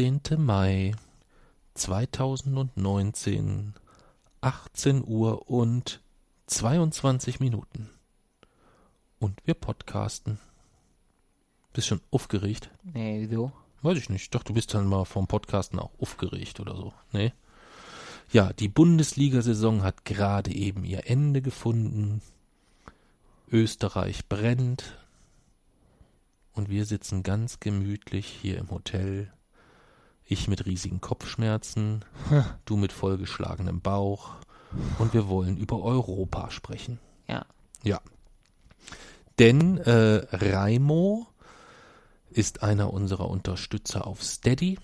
18. Mai 2019, 18 Uhr und 22 Minuten. Und wir podcasten. Bist schon aufgeregt? Nee, wieso? Weiß ich nicht. Doch, du bist dann mal vom Podcasten auch aufgeregt oder so. Nee? Ja, die Bundesliga-Saison hat gerade eben ihr Ende gefunden. Österreich brennt. Und wir sitzen ganz gemütlich hier im Hotel ich mit riesigen Kopfschmerzen, du mit vollgeschlagenem Bauch und wir wollen über Europa sprechen. Ja. Ja. Denn äh, Raimo ist einer unserer Unterstützer auf Steady,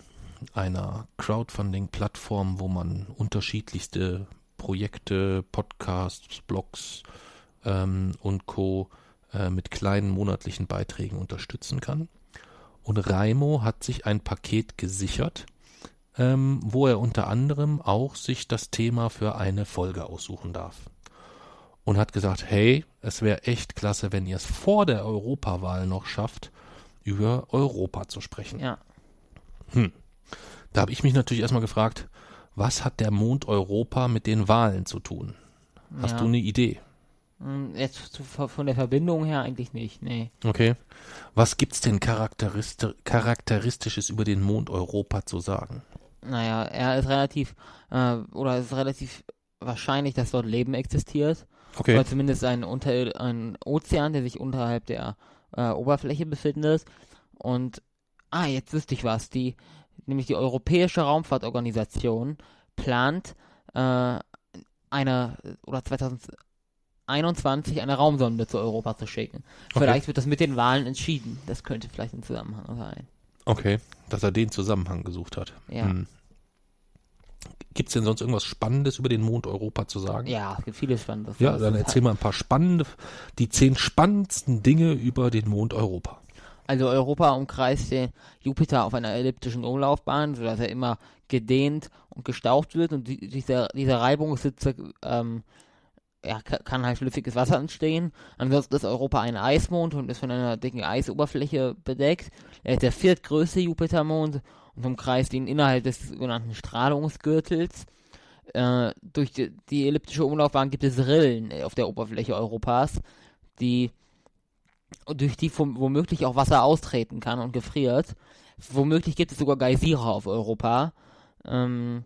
einer Crowdfunding-Plattform, wo man unterschiedlichste Projekte, Podcasts, Blogs ähm, und Co. Äh, mit kleinen monatlichen Beiträgen unterstützen kann. Und Raimo hat sich ein Paket gesichert, ähm, wo er unter anderem auch sich das Thema für eine Folge aussuchen darf. Und hat gesagt, hey, es wäre echt klasse, wenn ihr es vor der Europawahl noch schafft, über Europa zu sprechen. Ja. Hm. Da habe ich mich natürlich erstmal gefragt, was hat der Mond Europa mit den Wahlen zu tun? Hast Ja. du eine Idee? Hm, Jetzt von der Verbindung her eigentlich nicht, nee. Okay. Was gibt's denn charakteristi charakteristisches über den Mond Europa zu sagen? Naja, er ist relativ, äh, oder es ist relativ wahrscheinlich, dass dort Leben existiert. Okay. Oder zumindest ein, unter, ein Ozean, der sich unterhalb der äh, Oberfläche befindet. Und, ah, jetzt wüsste ich was, die, nämlich die Europäische Raumfahrtorganisation plant, äh, eine, oder 2021 eine Raumsonde zu Europa zu schicken. Okay. Vielleicht wird das mit den Wahlen entschieden. Das könnte vielleicht ein Zusammenhang sein. Okay, dass er den Zusammenhang gesucht hat. Ja. Hm. Gibt's denn sonst irgendwas Spannendes über den Mond Europa zu sagen? Ja, es gibt viele spannende Ja, dann erzähl mal ein paar spannende, die zehn spannendsten Dinge über den Mond Europa. Also Europa umkreist den Jupiter auf einer elliptischen Umlaufbahn, sodass er immer gedehnt und gestaucht wird und die, dieser, dieser Reibungssitze ähm, ja, ka- kann halt flüssiges Wasser entstehen. Ansonsten ist Europa ein Eismond und ist von einer dicken Eisoberfläche bedeckt. Er ist der viertgrößte Jupitermond und umkreist ihn innerhalb des sogenannten Strahlungsgürtels. Äh, durch die, die elliptische Umlaufbahn gibt es Rillen auf der Oberfläche Europas, die durch die womöglich auch Wasser austreten kann und gefriert. Womöglich gibt es sogar Geysire auf Europa. Ähm,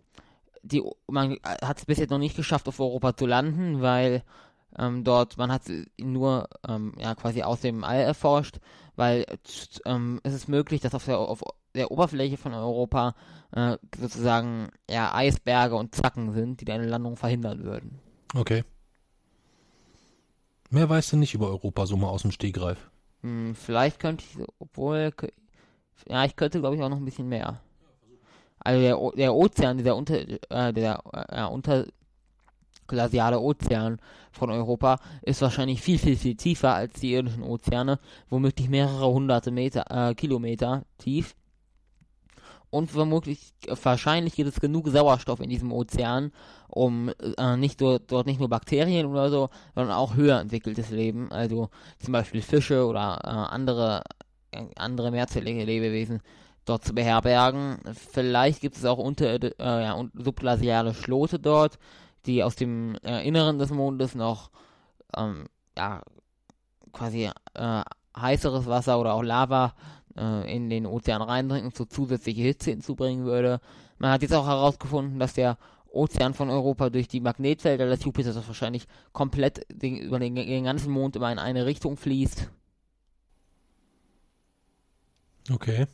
die, man hat es bis jetzt noch nicht geschafft, auf Europa zu landen, weil ähm, dort, man hat nur ähm, ja, quasi aus dem All erforscht, weil ähm, es ist möglich, dass auf der, auf der Oberfläche von Europa äh, sozusagen ja, Eisberge und Zacken sind, die eine Landung verhindern würden. Okay. Mehr weißt du nicht über Europa, so mal aus dem Stegreif. Hm, vielleicht könnte ich, obwohl, ja, ich könnte, glaube ich, auch noch ein bisschen mehr. Also der, O- der Ozean, dieser unter, äh, der äh, unterglasiale Ozean von Europa ist wahrscheinlich viel, viel, viel tiefer als die irdischen Ozeane, womöglich mehrere hunderte Meter, äh, Kilometer tief. Und womöglich, äh, wahrscheinlich gibt es genug Sauerstoff in diesem Ozean, um äh, nicht dort, dort nicht nur Bakterien oder so, sondern auch höher entwickeltes Leben, also zum Beispiel Fische oder äh, andere, äh, andere mehrzellige Lebewesen dort zu beherbergen. Vielleicht gibt es auch unter, äh, ja, subglasiale Schlote dort, die aus dem äh, Inneren des Mondes noch ähm, ja, quasi äh, heißeres Wasser oder auch Lava äh, in den Ozean reindringen, so zusätzliche Hitze hinzubringen würde. Man hat jetzt auch herausgefunden, dass der Ozean von Europa durch die Magnetfelder des Jupiters wahrscheinlich komplett den, über den, den ganzen Mond immer in eine Richtung fließt. Okay.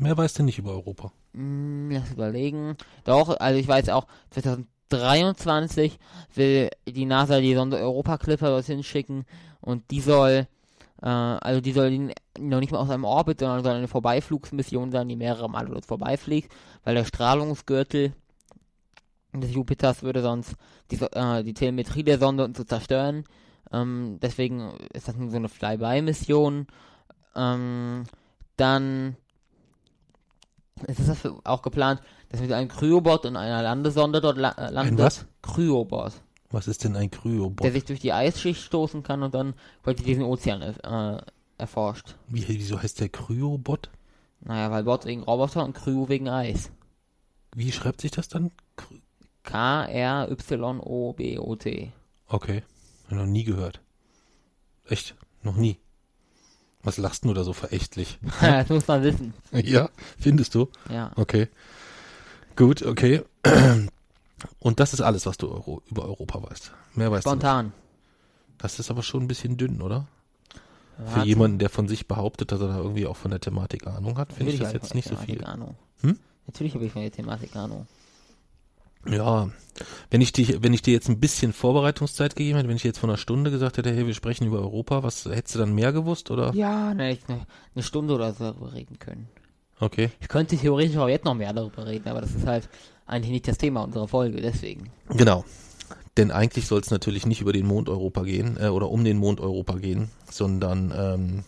Mehr weißt du nicht über Europa. Hm, lass überlegen. Doch, also ich weiß auch, 2023 will die NASA die Sonde Europa Clipper dorthin schicken und die soll Äh, also die soll noch nicht mal aus einem Orbit, sondern soll eine Vorbeiflugsmission sein, die mehrere Male dort vorbeifliegt, weil der Strahlungsgürtel des Jupiters würde sonst die, äh, die Telemetrie der Sonde und so zerstören. Ähm, deswegen ist das nur so eine Flyby-Mission. Ähm, dann ist es auch geplant, dass mit einem Kryobot und einer Landesonde dort la äh, landet. Ein was? Kryobot. Was ist denn ein Kryobot? Der sich durch die Eisschicht stoßen kann und dann quasi diesen Ozean äh, erforscht. Wie, wieso heißt der Kryobot? Naja, weil Bot wegen Roboter und Kryo wegen Eis. Wie schreibt sich das dann? K-R-Y-O-B-O-T. Okay, noch nie gehört. Echt? Noch nie. Was lachst du da so verächtlich? das muss man wissen. Ja, findest du? Ja. Okay. Gut, okay. Und das ist alles, was du Euro über Europa weißt. Mehr weißt Spontan. du nicht. Das ist aber schon ein bisschen dünn, oder? Ja, Für jemanden, der von sich behauptet, dass er da irgendwie auch von der Thematik Ahnung hat, finde ich das jetzt nicht ich so viel. Thematik Ahnung. Hm? Natürlich habe ich von der Thematik Ahnung. Ja, wenn ich dich, wenn ich dir jetzt ein bisschen Vorbereitungszeit gegeben hätte, wenn ich jetzt vor einer Stunde gesagt hätte, hey, wir sprechen über Europa, was hättest du dann mehr gewusst, oder? Ja, ich eine, eine Stunde oder so darüber reden können. Okay, Ich könnte theoretisch auch jetzt noch mehr darüber reden, aber das ist halt eigentlich nicht das Thema unserer Folge, deswegen. genau. Denn eigentlich soll es natürlich nicht über den Mond Europa gehen, äh, oder um den Mond Europa gehen, sondern ähm,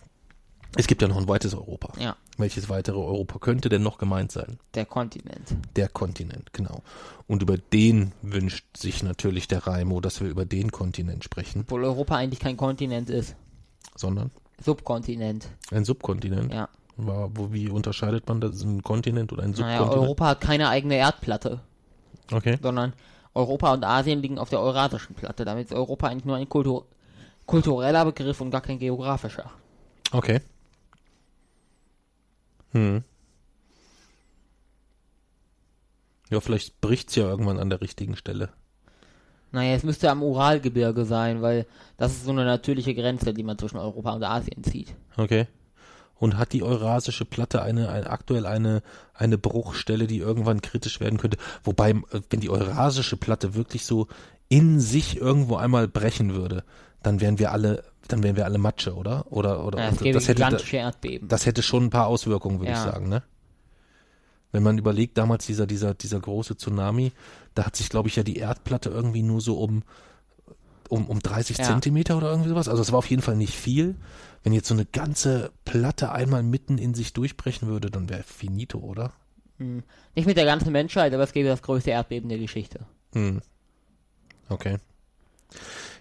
es gibt ja noch ein weites Europa. Ja, Welches weitere Europa könnte denn noch gemeint sein? der Kontinent. Der Kontinent, genau. Und über den wünscht sich natürlich der Raimo, dass wir über den Kontinent sprechen, Obwohl Europa eigentlich kein Kontinent ist. sondern Subkontinent. ein Subkontinent. Ja. War, wo, wie unterscheidet man das? Ein Kontinent oder ein Naja, Subkontinent? Europa hat keine eigene Erdplatte, Okay. sondern Europa und Asien liegen auf der eurasischen Platte. Damit ist Europa eigentlich nur ein Kultur kultureller Begriff und gar kein geografischer. Okay. Hm. Ja, vielleicht bricht's ja irgendwann an der richtigen Stelle. Naja, es müsste am Uralgebirge sein, weil das ist so eine natürliche Grenze, die man zwischen Europa und Asien zieht. Okay. Und hat die Eurasische Platte eine, eine aktuell eine, eine Bruchstelle, die irgendwann kritisch werden könnte? Wobei, äh, wenn die Eurasische Platte wirklich so in sich irgendwo einmal brechen würde, dann wären wir alle, dann wären wir alle Matsche, oder? Oder, oder Ja, es gäbe das hätte, gigantische Erdbeben. das hätte schon ein paar Auswirkungen, würde ich Ja. sagen, ne? Wenn man überlegt, damals dieser, dieser, dieser große Tsunami, da hat sich, glaube ich, ja die Erdplatte irgendwie nur so um, um, um 30 Ja. Zentimeter oder irgendwie sowas. Also es war auf jeden Fall nicht viel. Wenn jetzt so eine ganze Platte einmal mitten in sich durchbrechen würde, dann wäre finito, oder? Hm. Nicht mit der ganzen Menschheit, aber es gäbe das größte Erdbeben der Geschichte. Hm. Okay.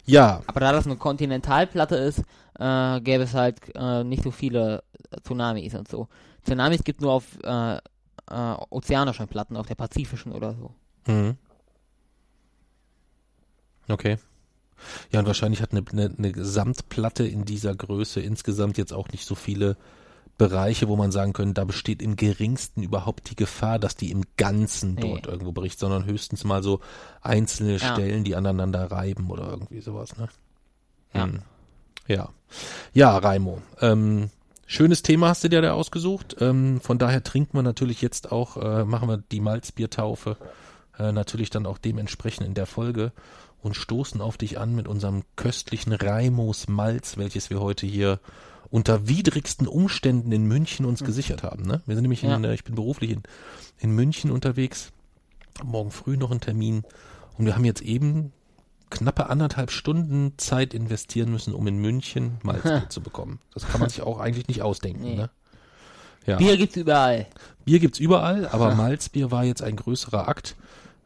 Ja, Aber da das eine Kontinentalplatte ist, äh, gäbe es halt äh, nicht so viele Tsunamis und so. Tsunamis gibt nur auf äh, äh, ozeanischen Platten, auf der pazifischen oder so. Mhm. Okay. Ja, und wahrscheinlich hat eine, eine, eine Gesamtplatte in dieser Größe insgesamt jetzt auch nicht so viele Bereiche, wo man sagen könnte, da besteht im geringsten überhaupt die Gefahr, dass die im Ganzen Nee. dort irgendwo bricht, sondern höchstens mal so einzelne Ja. Stellen, die aneinander reiben oder irgendwie sowas, ne? Ja. Hm. Ja. Ja, Raimo. Ähm, schönes Thema hast du dir da ausgesucht. Ähm, von daher trinken wir natürlich jetzt auch, äh, machen wir die Malzbiertaufe äh, natürlich dann auch dementsprechend in der Folge und stoßen auf dich an mit unserem köstlichen Raimos Malz, welches wir heute hier unter widrigsten Umständen in München uns gesichert haben. Ne? Wir sind nämlich, in, Ja. äh, ich bin beruflich in, in München unterwegs, morgen früh noch einen Termin und wir haben jetzt eben knappe anderthalb Stunden Zeit investieren müssen, um in München Malzbier zu bekommen. Das kann man sich auch eigentlich nicht ausdenken. Nee. Ne? Ja. Bier gibt's überall. Bier gibt's überall, aber Malzbier war jetzt ein größerer Akt.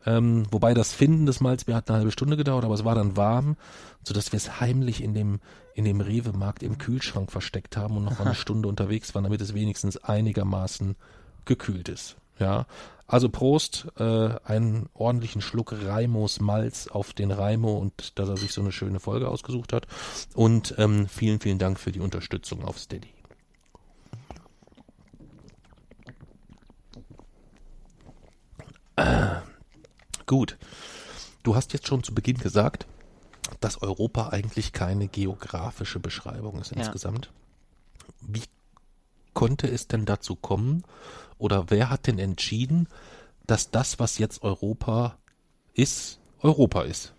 Ähm, wobei das Finden des Malzbier hat eine halbe Stunde gedauert, aber es war dann warm, sodass wir es heimlich in dem, in dem Rewe-Markt im Kühlschrank versteckt haben und noch eine Stunde unterwegs waren, damit es wenigstens einigermaßen gekühlt ist. Ja, also Prost, äh, einen ordentlichen Schluck Raimos Malz auf den Raimo und dass er sich so eine schöne Folge ausgesucht hat. Und ähm, vielen, vielen Dank für die Unterstützung auf Steady. Gut. Du hast jetzt schon zu Beginn gesagt, dass Europa eigentlich keine geografische Beschreibung ist Ja. insgesamt. Wie konnte es denn dazu kommen oder wer hat denn entschieden, dass das, was jetzt Europa ist, Europa ist?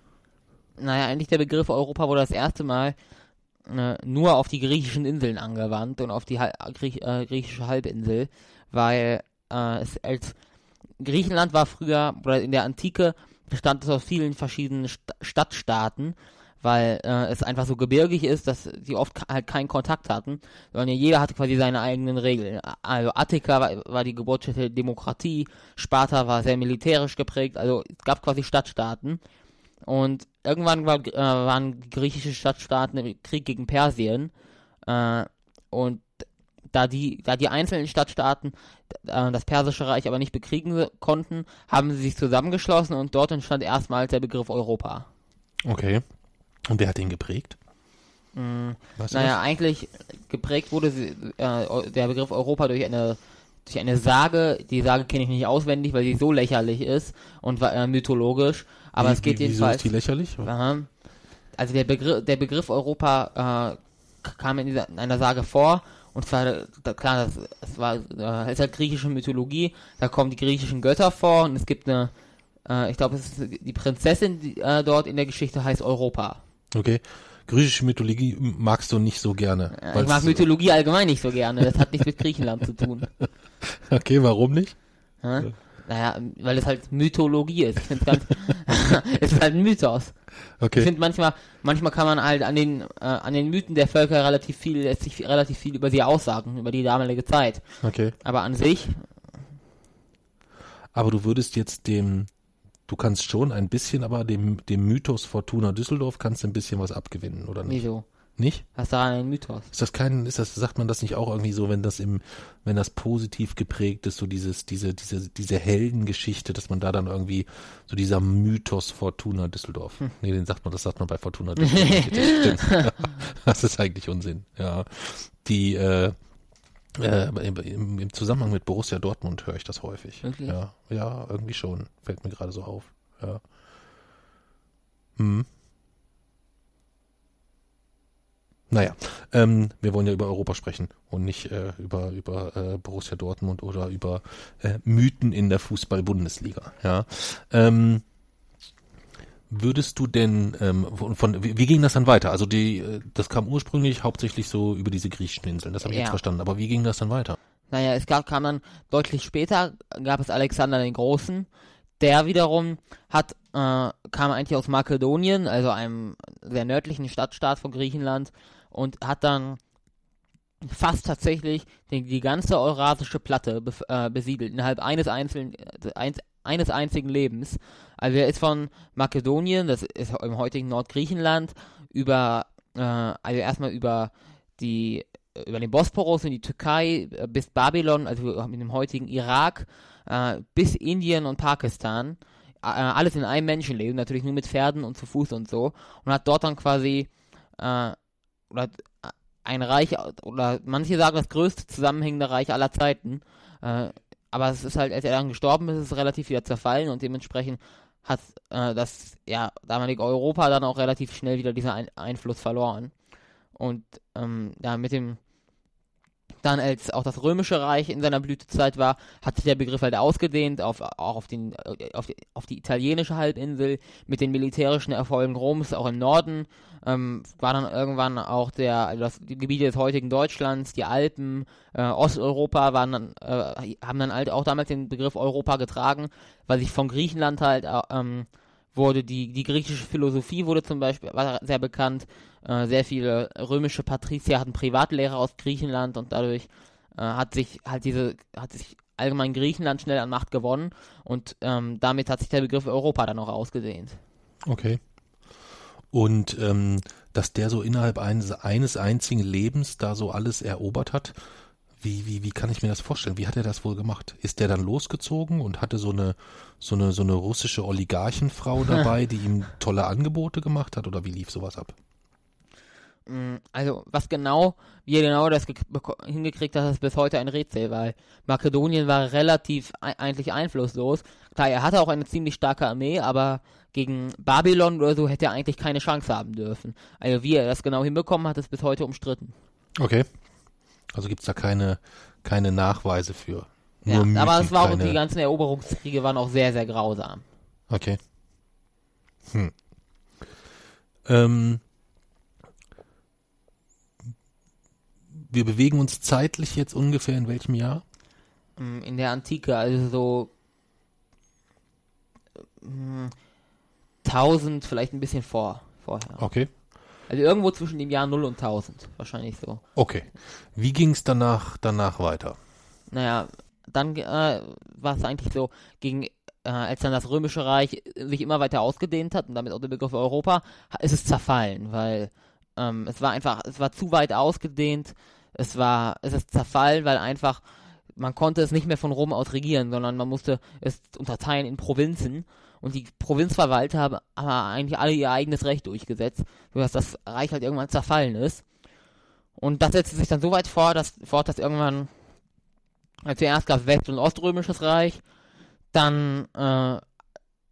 Naja, eigentlich der Begriff Europa wurde das erste Mal äh, nur auf die griechischen Inseln angewandt und auf die Hal Griech äh, griechische Halbinsel, weil äh, es als Griechenland war früher oder in der Antike bestand es aus vielen verschiedenen St Stadtstaaten, weil äh, es einfach so gebirgig ist, dass sie oft halt keinen Kontakt hatten, sondern jeder hatte quasi seine eigenen Regeln. Also Attika war, war die Geburtsstätte der Demokratie, Sparta war sehr militärisch geprägt, also es gab quasi Stadtstaaten. Und irgendwann war, äh, waren griechische Stadtstaaten im Krieg gegen Persien. Äh, und da die, da die einzelnen Stadtstaaten äh, das Persische Reich aber nicht bekriegen konnten, haben sie sich zusammengeschlossen und dort entstand erstmals der Begriff Europa. Okay. Und wer hat den geprägt? Mm, naja, eigentlich geprägt wurde sie, äh, der Begriff Europa durch eine durch eine Sage, die Sage kenne ich nicht auswendig, weil sie so lächerlich ist und äh, mythologisch, aber wie, es geht wie, jedenfalls. Wieso ist die lächerlich? Aha. Also der Begriff, der Begriff Europa äh, kam in, dieser, in einer Sage vor und zwar, da, klar, das, das war, äh, ist halt griechische Mythologie, da kommen die griechischen Götter vor und es gibt eine, äh, ich glaube, es ist die Prinzessin die, äh, dort in der Geschichte heißt Europa. Okay. Griechische Mythologie magst du nicht so gerne. Ich mag Mythologie allgemein nicht so gerne. Das hat nichts mit Griechenland zu tun. Okay, warum nicht? Ja? Naja, weil es halt Mythologie ist. Ich finde ganz, es ist halt ein Mythos. Okay. Ich finde manchmal, manchmal kann man halt an den, äh, an den Mythen der Völker relativ viel, lässt sich relativ viel über sie aussagen, über die damalige Zeit. Okay. Aber an sich. Aber du würdest jetzt dem, du kannst schon ein bisschen, aber dem, dem Mythos Fortuna Düsseldorf kannst du ein bisschen was abgewinnen, oder nicht? Wieso? Nicht? Was daran ein Mythos? Ist das kein, ist das, sagt man das nicht auch irgendwie so, wenn das im, wenn das positiv geprägt ist, so dieses, diese, diese, diese Heldengeschichte, dass man da dann irgendwie, so dieser Mythos Fortuna Düsseldorf. Hm. Nee, den sagt man, das sagt man bei Fortuna Düsseldorf. das ist eigentlich Unsinn, ja. Die, äh, äh, im, im, Zusammenhang mit Borussia Dortmund höre ich das häufig. Wirklich? Ja, ja, irgendwie schon. Fällt mir gerade so auf. Ja. Hm. Naja, ähm, wir wollen ja über Europa sprechen und nicht äh, über, über äh, Borussia Dortmund oder über äh, Mythen in der Fußball-Bundesliga. Ja. Ähm, würdest du denn ähm, von, von wie, wie ging das dann weiter? Also die, äh, das kam ursprünglich hauptsächlich so über diese griechischen Inseln, das habe ich Ja. jetzt verstanden. Aber wie ging das dann weiter? Naja, es gab, kam dann deutlich später, gab es Alexander den Großen. Der wiederum hat, äh, kam eigentlich aus Makedonien, also einem sehr nördlichen Stadtstaat von Griechenland, und hat dann fast tatsächlich die, die ganze eurasische Platte bef- äh, besiedelt, innerhalb eines einzelnen, äh, eins, eines einzigen Lebens. Also er ist von Makedonien, das ist im heutigen Nordgriechenland, über, äh, also erstmal über die über den Bosporus in die Türkei äh, bis Babylon, also mit dem heutigen Irak, äh, bis Indien und Pakistan. Äh, alles in einem Menschenleben, natürlich nur mit Pferden und zu Fuß und so. Und hat dort dann quasi äh, oder ein Reich, oder manche sagen das größte zusammenhängende Reich aller Zeiten. Äh, aber es ist halt, als er dann gestorben ist, ist es relativ wieder zerfallen und dementsprechend hat äh, das ja damalige Europa dann auch relativ schnell wieder diesen ein Einfluss verloren. Und ähm, ja, mit dem dann als auch das römische Reich in seiner Blütezeit war, hat sich der Begriff halt ausgedehnt auf auch auf den äh, auf die, auf die italienische Halbinsel mit den militärischen Erfolgen Roms auch im Norden. Ähm, war dann irgendwann auch der also das die Gebiete des heutigen Deutschlands, die Alpen, äh, Osteuropa waren dann äh, haben dann halt auch damals den Begriff Europa getragen, weil sich von Griechenland halt äh, ähm, wurde die die griechische Philosophie wurde zum Beispiel war sehr bekannt äh, sehr viele römische Patrizier hatten Privatlehrer aus Griechenland und dadurch äh, hat sich halt diese, hat sich allgemein Griechenland schnell an Macht gewonnen und ähm, damit hat sich der Begriff Europa dann auch ausgedehnt. Okay. Und ähm, dass der so innerhalb eines, eines einzigen Lebens da so alles erobert hat, wie, wie, wie kann ich mir das vorstellen? Wie hat er das wohl gemacht? Ist der dann losgezogen und hatte so eine, so eine, so eine russische Oligarchenfrau dabei, die ihm tolle Angebote gemacht hat? Oder wie lief sowas ab? Mm, Also, was genau, wie er genau das hingekriegt hat, ist bis heute ein Rätsel, weil Makedonien war relativ ei- eigentlich einflusslos. Klar, er hatte auch eine ziemlich starke Armee, aber gegen Babylon oder so hätte er eigentlich keine Chance haben dürfen. Also, wie er das genau hinbekommen hat, ist bis heute umstritten. Okay. Also gibt's da keine, keine Nachweise für. Ja, aber Mythen, es war auch, keine, die ganzen Eroberungskriege waren auch sehr, sehr grausam. Okay. Hm. Ähm, wir bewegen uns zeitlich jetzt ungefähr in welchem Jahr? Mm, In der Antike, also so mm, 1000, vielleicht ein bisschen vor, vorher. Okay. Also irgendwo zwischen dem Jahr 0 und 1000, wahrscheinlich so. Okay. Wie ging es danach, danach weiter? Naja, dann äh, war es eigentlich so, gegen, äh, als dann das Römische Reich sich immer weiter ausgedehnt hat und damit auch der Begriff Europa, ist es zerfallen, weil ähm, es war einfach, es war zu weit ausgedehnt, es war, es ist zerfallen, weil einfach man konnte es nicht mehr von Rom aus regieren, sondern man musste es unterteilen in Provinzen und die Provinzverwalter haben, eigentlich alle ihr eigenes Recht durchgesetzt, sodass das Reich halt irgendwann zerfallen ist. Und das setzte sich dann so weit vor, dass, fort, dass irgendwann also zuerst gab es West- und Oströmisches Reich, dann, äh,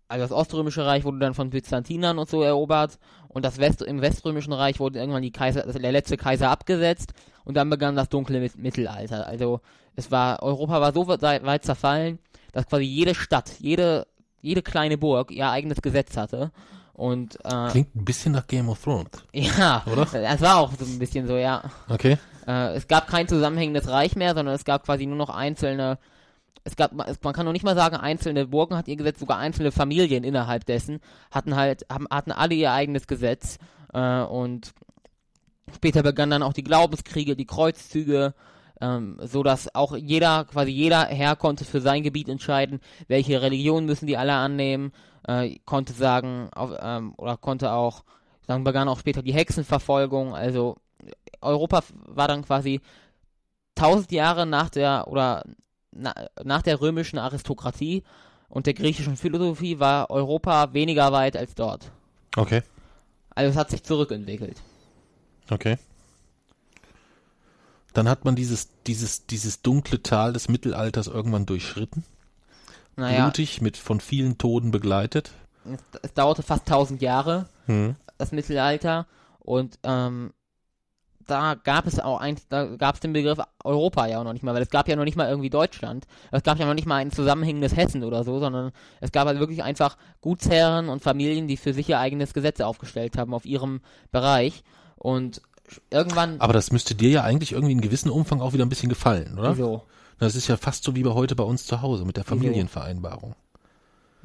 also das Oströmische Reich wurde dann von Byzantinern und so erobert und das West im Weströmischen Reich wurde irgendwann die Kaiser, der letzte Kaiser abgesetzt und dann begann das dunkle Mit- Mittelalter. Also es war, Europa war so weit zerfallen, dass quasi jede Stadt, jede, jede kleine Burg ihr eigenes Gesetz hatte. Und äh, Klingt ein bisschen nach Game of Thrones. ja, Oder? das war auch so ein bisschen so, ja. Okay. Äh, es gab kein zusammenhängendes Reich mehr, sondern es gab quasi nur noch einzelne. Es gab, man kann noch nicht mal sagen, einzelne Burgen hat ihr Gesetz, sogar einzelne Familien innerhalb dessen hatten halt, haben, hatten alle ihr eigenes Gesetz. Äh, und später begannen dann auch die Glaubenskriege, die Kreuzzüge, ähm, so dass auch jeder, quasi jeder Herr konnte für sein Gebiet entscheiden, welche Religion müssen die alle annehmen, äh, konnte sagen, auf, ähm, oder konnte auch, dann begann auch später die Hexenverfolgung, also Europa war dann quasi tausend Jahre nach der oder na, nach der römischen Aristokratie und der griechischen Philosophie war Europa weniger weit als dort. Okay. Also es hat sich zurückentwickelt. Okay. Dann hat man dieses, dieses, dieses dunkle Tal des Mittelalters irgendwann durchschritten. Naja, Blutig, mit von vielen Toten begleitet. es, es dauerte fast tausend Jahre, Hm. das Mittelalter und ähm, da gab es auch eigentlich, da gab es den Begriff Europa ja auch noch nicht mal, weil es gab ja noch nicht mal irgendwie Deutschland. Es gab ja noch nicht mal ein zusammenhängendes Hessen oder so, sondern es gab halt wirklich einfach Gutsherren und Familien, die für sich ihr eigenes Gesetz aufgestellt haben auf ihrem Bereich. Und irgendwann. Aber das müsste dir ja eigentlich irgendwie in gewissem Umfang auch wieder ein bisschen gefallen, oder? Wieso? Das ist ja fast so wie bei heute bei uns zu Hause mit der Familienvereinbarung.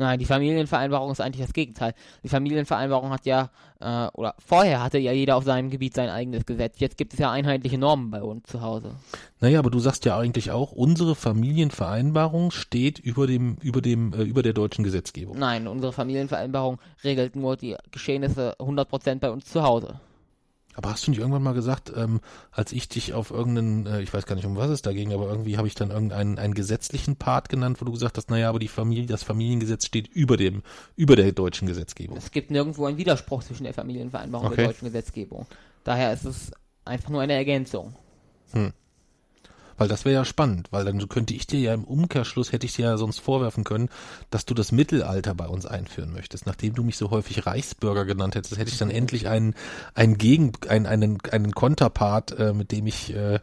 Nein, die Familienvereinbarung ist eigentlich das Gegenteil. Die Familienvereinbarung hat ja, äh, oder vorher hatte ja jeder auf seinem Gebiet sein eigenes Gesetz. Jetzt gibt es ja einheitliche Normen bei uns zu Hause. Naja, aber du sagst ja eigentlich auch, unsere Familienvereinbarung steht über dem, über dem, äh, über der deutschen Gesetzgebung. Nein, unsere Familienvereinbarung regelt nur die Geschehnisse 100% bei uns zu Hause. Aber hast du nicht irgendwann mal gesagt, ähm, als ich dich auf irgendeinen, äh, ich weiß gar nicht, um was es da ging, aber irgendwie habe ich dann irgendeinen einen gesetzlichen Part genannt, wo du gesagt hast, naja, aber die Familie, das Familiengesetz steht über dem, über der deutschen Gesetzgebung. Es gibt nirgendwo einen Widerspruch zwischen der Familienvereinbarung und Okay. der deutschen Gesetzgebung. Daher ist es einfach nur eine Ergänzung. Weil das wäre ja spannend, weil dann könnte ich dir ja im Umkehrschluss, hätte ich dir ja sonst vorwerfen können, dass du das Mittelalter bei uns einführen möchtest. Nachdem du mich so häufig Reichsbürger genannt hättest, hätte ich dann endlich einen, einen Gegen, einen, einen, einen Konterpart, äh, mit dem ich, äh,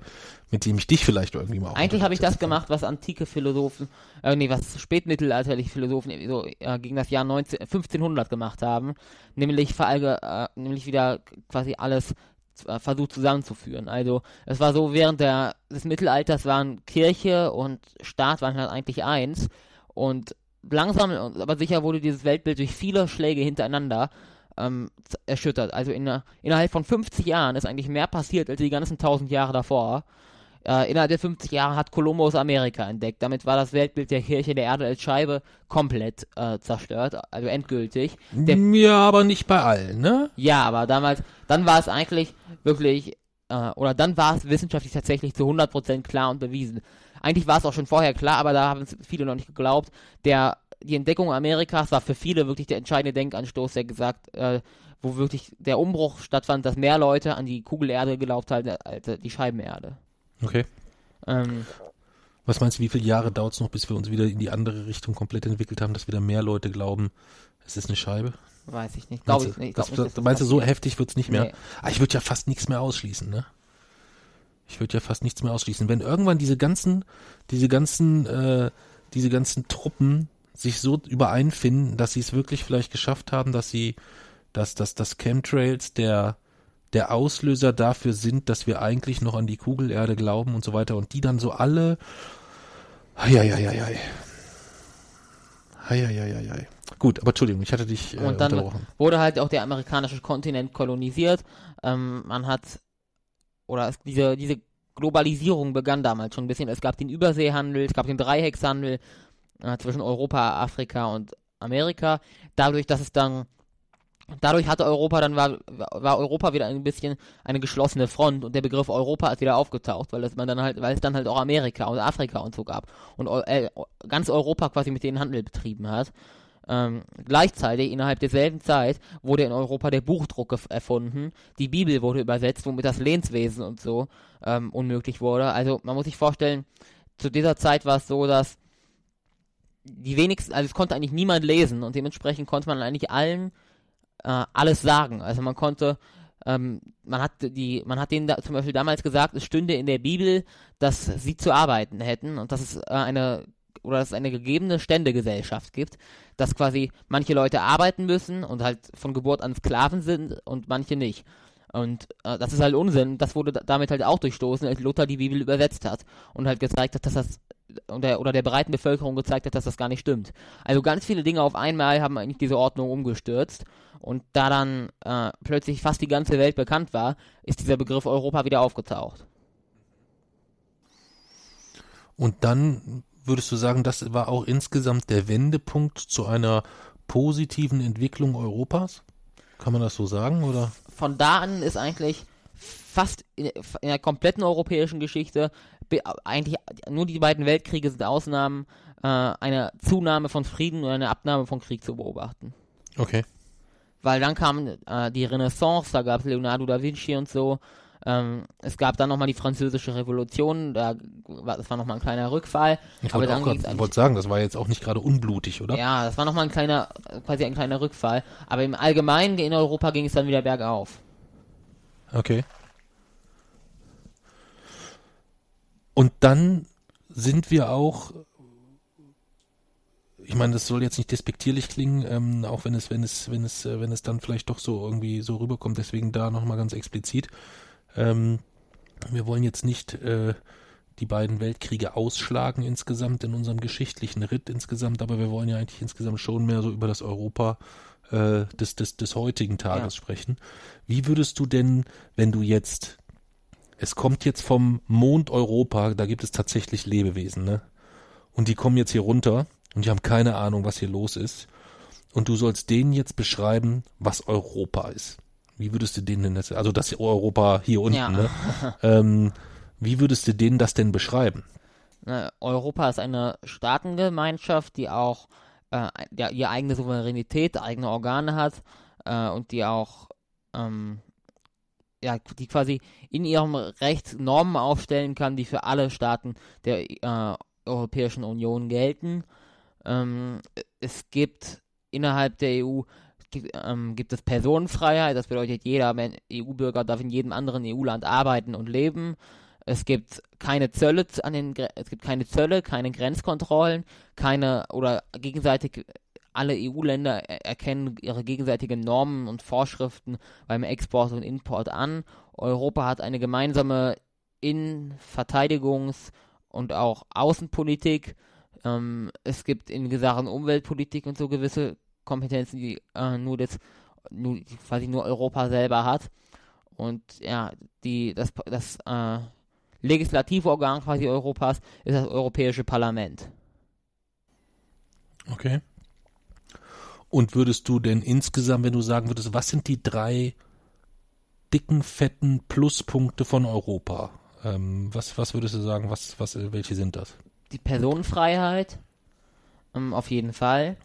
mit dem ich dich vielleicht irgendwie mal Eigentlich habe ich das gemacht, was antike Philosophen, äh, nee, was spätmittelalterliche Philosophen so äh, gegen das Jahr 19, 1500 gemacht haben, nämlich verallge, äh, nämlich wieder quasi alles versucht zusammenzuführen. Also es war so, während der, des Mittelalters waren Kirche und Staat waren halt eigentlich eins und langsam, aber sicher wurde dieses Weltbild durch viele Schläge hintereinander ähm, erschüttert. Also in, innerhalb von 50 Jahren ist eigentlich mehr passiert als die ganzen 1000 Jahre davor. Äh, innerhalb der 50 Jahre hat Kolumbus Amerika entdeckt. Damit war das Weltbild der Kirche der Erde als Scheibe komplett äh, zerstört, also endgültig. Der, Ja, aber nicht bei allen, ne? ja, aber damals, dann war es eigentlich wirklich, äh, oder dann war es wissenschaftlich tatsächlich zu 100% klar und bewiesen. Eigentlich war es auch schon vorher klar, aber da haben es viele noch nicht geglaubt. Der, die Entdeckung Amerikas war für viele wirklich der entscheidende Denkanstoß, der gesagt, äh, wo wirklich der Umbruch stattfand, dass mehr Leute an die Kugelerde geglaubt haben als äh, die Scheibenerde. Okay. Ähm, Was meinst du, wie viele Jahre dauert es noch, bis wir uns wieder in die andere Richtung komplett entwickelt haben, dass wieder mehr Leute glauben, es ist eine Scheibe? weiß ich nicht. Glaube Meinst ich du, nicht. Das, glaub nicht, das, das meinst du, so heftig wird's nicht mehr? Nee. Ah, ich würde ja fast nichts mehr ausschließen, ne? Ich würde ja fast nichts mehr ausschließen. Wenn irgendwann diese ganzen, diese ganzen, äh, diese ganzen Truppen sich so übereinfinden, dass sie es wirklich vielleicht geschafft haben, dass sie, dass, dass, dass Chemtrails der, der Auslöser dafür sind, dass wir eigentlich noch an die Kugelerde glauben und so weiter und die dann so alle Heieieiei. Heieieiei. Gut, aber Entschuldigung, ich hatte dich äh, Und dann unterbrochen. wurde halt auch der amerikanische Kontinent kolonisiert. Ähm, man hat, oder es, diese, diese Globalisierung begann damals schon ein bisschen. Es gab den Überseehandel, es gab den Dreieckshandel äh, zwischen Europa, Afrika und Amerika. Dadurch, dass es dann, dadurch hatte Europa dann war, war Europa wieder ein bisschen eine geschlossene Front und der Begriff Europa ist wieder aufgetaucht, weil es man dann halt, weil es dann halt auch Amerika und Afrika und so gab und äh, ganz Europa quasi mit denen Handel betrieben hat. Ähm, gleichzeitig, innerhalb derselben Zeit, wurde in Europa der Buchdruck erfunden, die Bibel wurde übersetzt, womit das Lehnswesen und so ähm, unmöglich wurde. Also man muss sich vorstellen, zu dieser Zeit war es so, dass die wenigsten, also es konnte eigentlich niemand lesen und dementsprechend konnte man eigentlich allen äh, alles sagen. Also man konnte, ähm, man hat die, man hat denen da, zum Beispiel damals gesagt, es stünde in der Bibel, dass sie zu arbeiten hätten und dass es äh, eine oder dass es eine gegebene Ständegesellschaft gibt, dass quasi manche Leute arbeiten müssen und halt von Geburt an Sklaven sind und manche nicht. Und äh, das ist halt Unsinn. Das wurde da- damit halt auch durchstoßen, als Luther die Bibel übersetzt hat und halt gezeigt hat, dass das und der, oder der breiten Bevölkerung gezeigt hat, dass das gar nicht stimmt. Also ganz viele Dinge auf einmal haben eigentlich diese Ordnung umgestürzt und da dann äh, plötzlich fast die ganze Welt bekannt war, ist dieser Begriff Europa wieder aufgetaucht. Und dann würdest du sagen, das war auch insgesamt der Wendepunkt zu einer positiven Entwicklung Europas? Kann man das so sagen oder? Von da an ist eigentlich fast in, in der kompletten europäischen Geschichte eigentlich nur die beiden Weltkriege sind Ausnahmen, äh, eine Zunahme von Frieden und eine Abnahme von Krieg zu beobachten. Okay. Weil dann kam äh, die Renaissance, da gab es Leonardo da Vinci und so. Ähm, es gab dann nochmal die französische Revolution, da war, das war nochmal ein kleiner Rückfall. Ich wollte wollte sagen, das war jetzt auch nicht gerade unblutig, oder? Ja, das war nochmal ein kleiner, quasi ein kleiner Rückfall. Aber im Allgemeinen in Europa ging es dann wieder bergauf. Okay. Und dann sind wir auch, ich meine, das soll jetzt nicht despektierlich klingen, ähm, auch wenn es, wenn es, wenn es, äh, wenn es dann vielleicht doch so irgendwie so rüberkommt, deswegen da nochmal ganz explizit. Ähm, wir wollen jetzt nicht äh, die beiden Weltkriege ausschlagen insgesamt in unserem geschichtlichen Ritt insgesamt, aber wir wollen ja eigentlich insgesamt schon mehr so über das Europa äh, des, des, des heutigen Tages Ja. sprechen. Wie würdest du denn, wenn du jetzt, es kommt jetzt vom Mond Europa, da gibt es tatsächlich Lebewesen, ne? Und die kommen jetzt hier runter und die haben keine Ahnung, was hier los ist. Und du sollst denen jetzt beschreiben, was Europa ist. Wie würdest du denen denn das, also das Europa hier unten, Ja. ne? Ähm, wie würdest du denen das denn beschreiben? Europa ist eine Staatengemeinschaft, die auch äh, ja, ihre eigene Souveränität, eigene Organe hat äh, und die auch ähm, ja, die quasi in ihrem Recht Normen aufstellen kann, die für alle Staaten der äh, Europäischen Union gelten. Ähm, es gibt innerhalb der EU gibt, ähm, gibt es Personenfreiheit, das bedeutet, jeder EU-Bürger darf in jedem anderen EU-Land arbeiten und leben. Es gibt keine Zölle an den es gibt keine Zölle, keine Grenzkontrollen, keine oder gegenseitig alle EU-Länder er- erkennen ihre gegenseitigen Normen und Vorschriften beim Export und Import an. Europa hat eine gemeinsame In-, Verteidigungs- und auch Außenpolitik. Ähm, es gibt in Sachen Umweltpolitik und so gewisse Kompetenzen, die äh, nur das, nur, quasi nur Europa selber hat. Und ja, die, das, das äh, Legislativorgan quasi Europas ist das Europäische Parlament. Okay. Und würdest du denn insgesamt, wenn du sagen würdest, was sind die drei dicken, fetten Pluspunkte von Europa? Ähm, was, was würdest du sagen, was, was, welche sind das? Die Personenfreiheit, ähm, auf jeden Fall.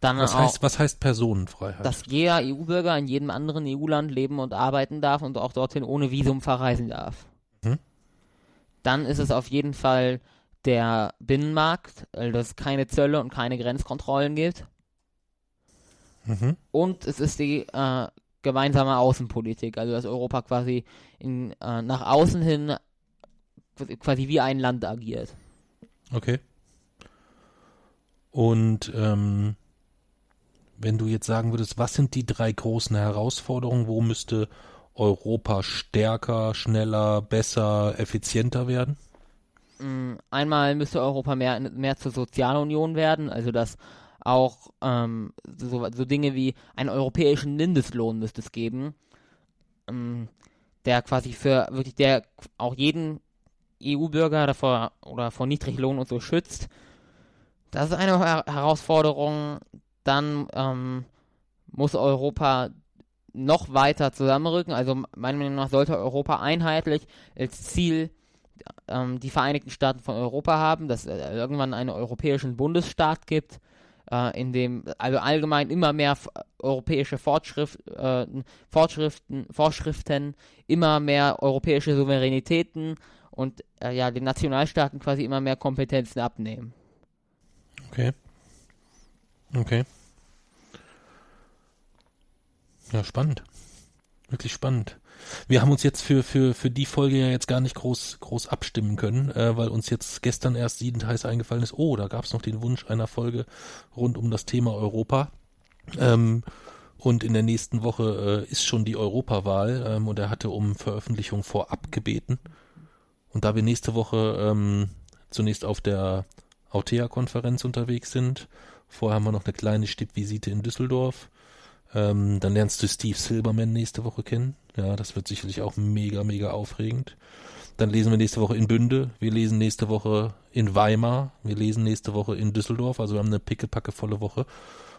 Dann Was auch, heißt, was heißt Personenfreiheit? dass jeder EU-Bürger in jedem anderen EU-Land leben und arbeiten darf und auch dorthin ohne Visum verreisen darf. Mhm. Dann ist es auf jeden Fall der Binnenmarkt, weil es keine Zölle und keine Grenzkontrollen gibt. mhm. Und es ist die äh, gemeinsame Außenpolitik, also dass Europa quasi in, äh, nach außen hin quasi wie ein Land agiert. Okay. Und ähm, wenn du jetzt sagen würdest, was sind die drei großen Herausforderungen, wo müsste Europa stärker, schneller, besser, effizienter werden? Mm, Einmal müsste Europa mehr, mehr zur Sozialunion werden, also dass auch ähm, so, so Dinge wie einen europäischen Mindestlohn müsste es geben, ähm, der quasi für wirklich der auch jeden EU-Bürger davor oder vor Niedriglohn und so schützt. Das ist eine Her Herausforderung. Dann ähm, muss Europa noch weiter zusammenrücken. Also meiner Meinung nach sollte Europa einheitlich als Ziel ähm, die Vereinigten Staaten von Europa haben, dass es äh, irgendwann einen europäischen Bundesstaat gibt, äh, in dem also allgemein immer mehr europäische Fortschrift, äh, Fortschriften, Vorschriften, immer mehr europäische Souveränitäten und äh, ja den Nationalstaaten quasi immer mehr Kompetenzen abnehmen. Okay. Okay. Ja, spannend. Wirklich spannend. Wir haben uns jetzt für, für, für die Folge ja jetzt gar nicht groß, groß abstimmen können, äh, weil uns jetzt gestern erst siedend heiß eingefallen ist, oh, da gab es noch den Wunsch einer Folge rund um das Thema Europa. Ähm, und in der nächsten Woche äh, ist schon die Europawahl ähm, und er hatte um Veröffentlichung vorab gebeten. Und da wir nächste Woche ähm, zunächst auf der Autea-Konferenz unterwegs sind, vorher haben wir noch eine kleine Stippvisite in Düsseldorf ähm, dann lernst du Steve Silberman nächste Woche kennen. Ja, das wird sicherlich auch mega, mega aufregend. Dann lesen wir nächste Woche in Bünde. Wir lesen nächste Woche in Weimar. Wir lesen nächste Woche in Düsseldorf. Also wir haben eine pickepacke volle Woche.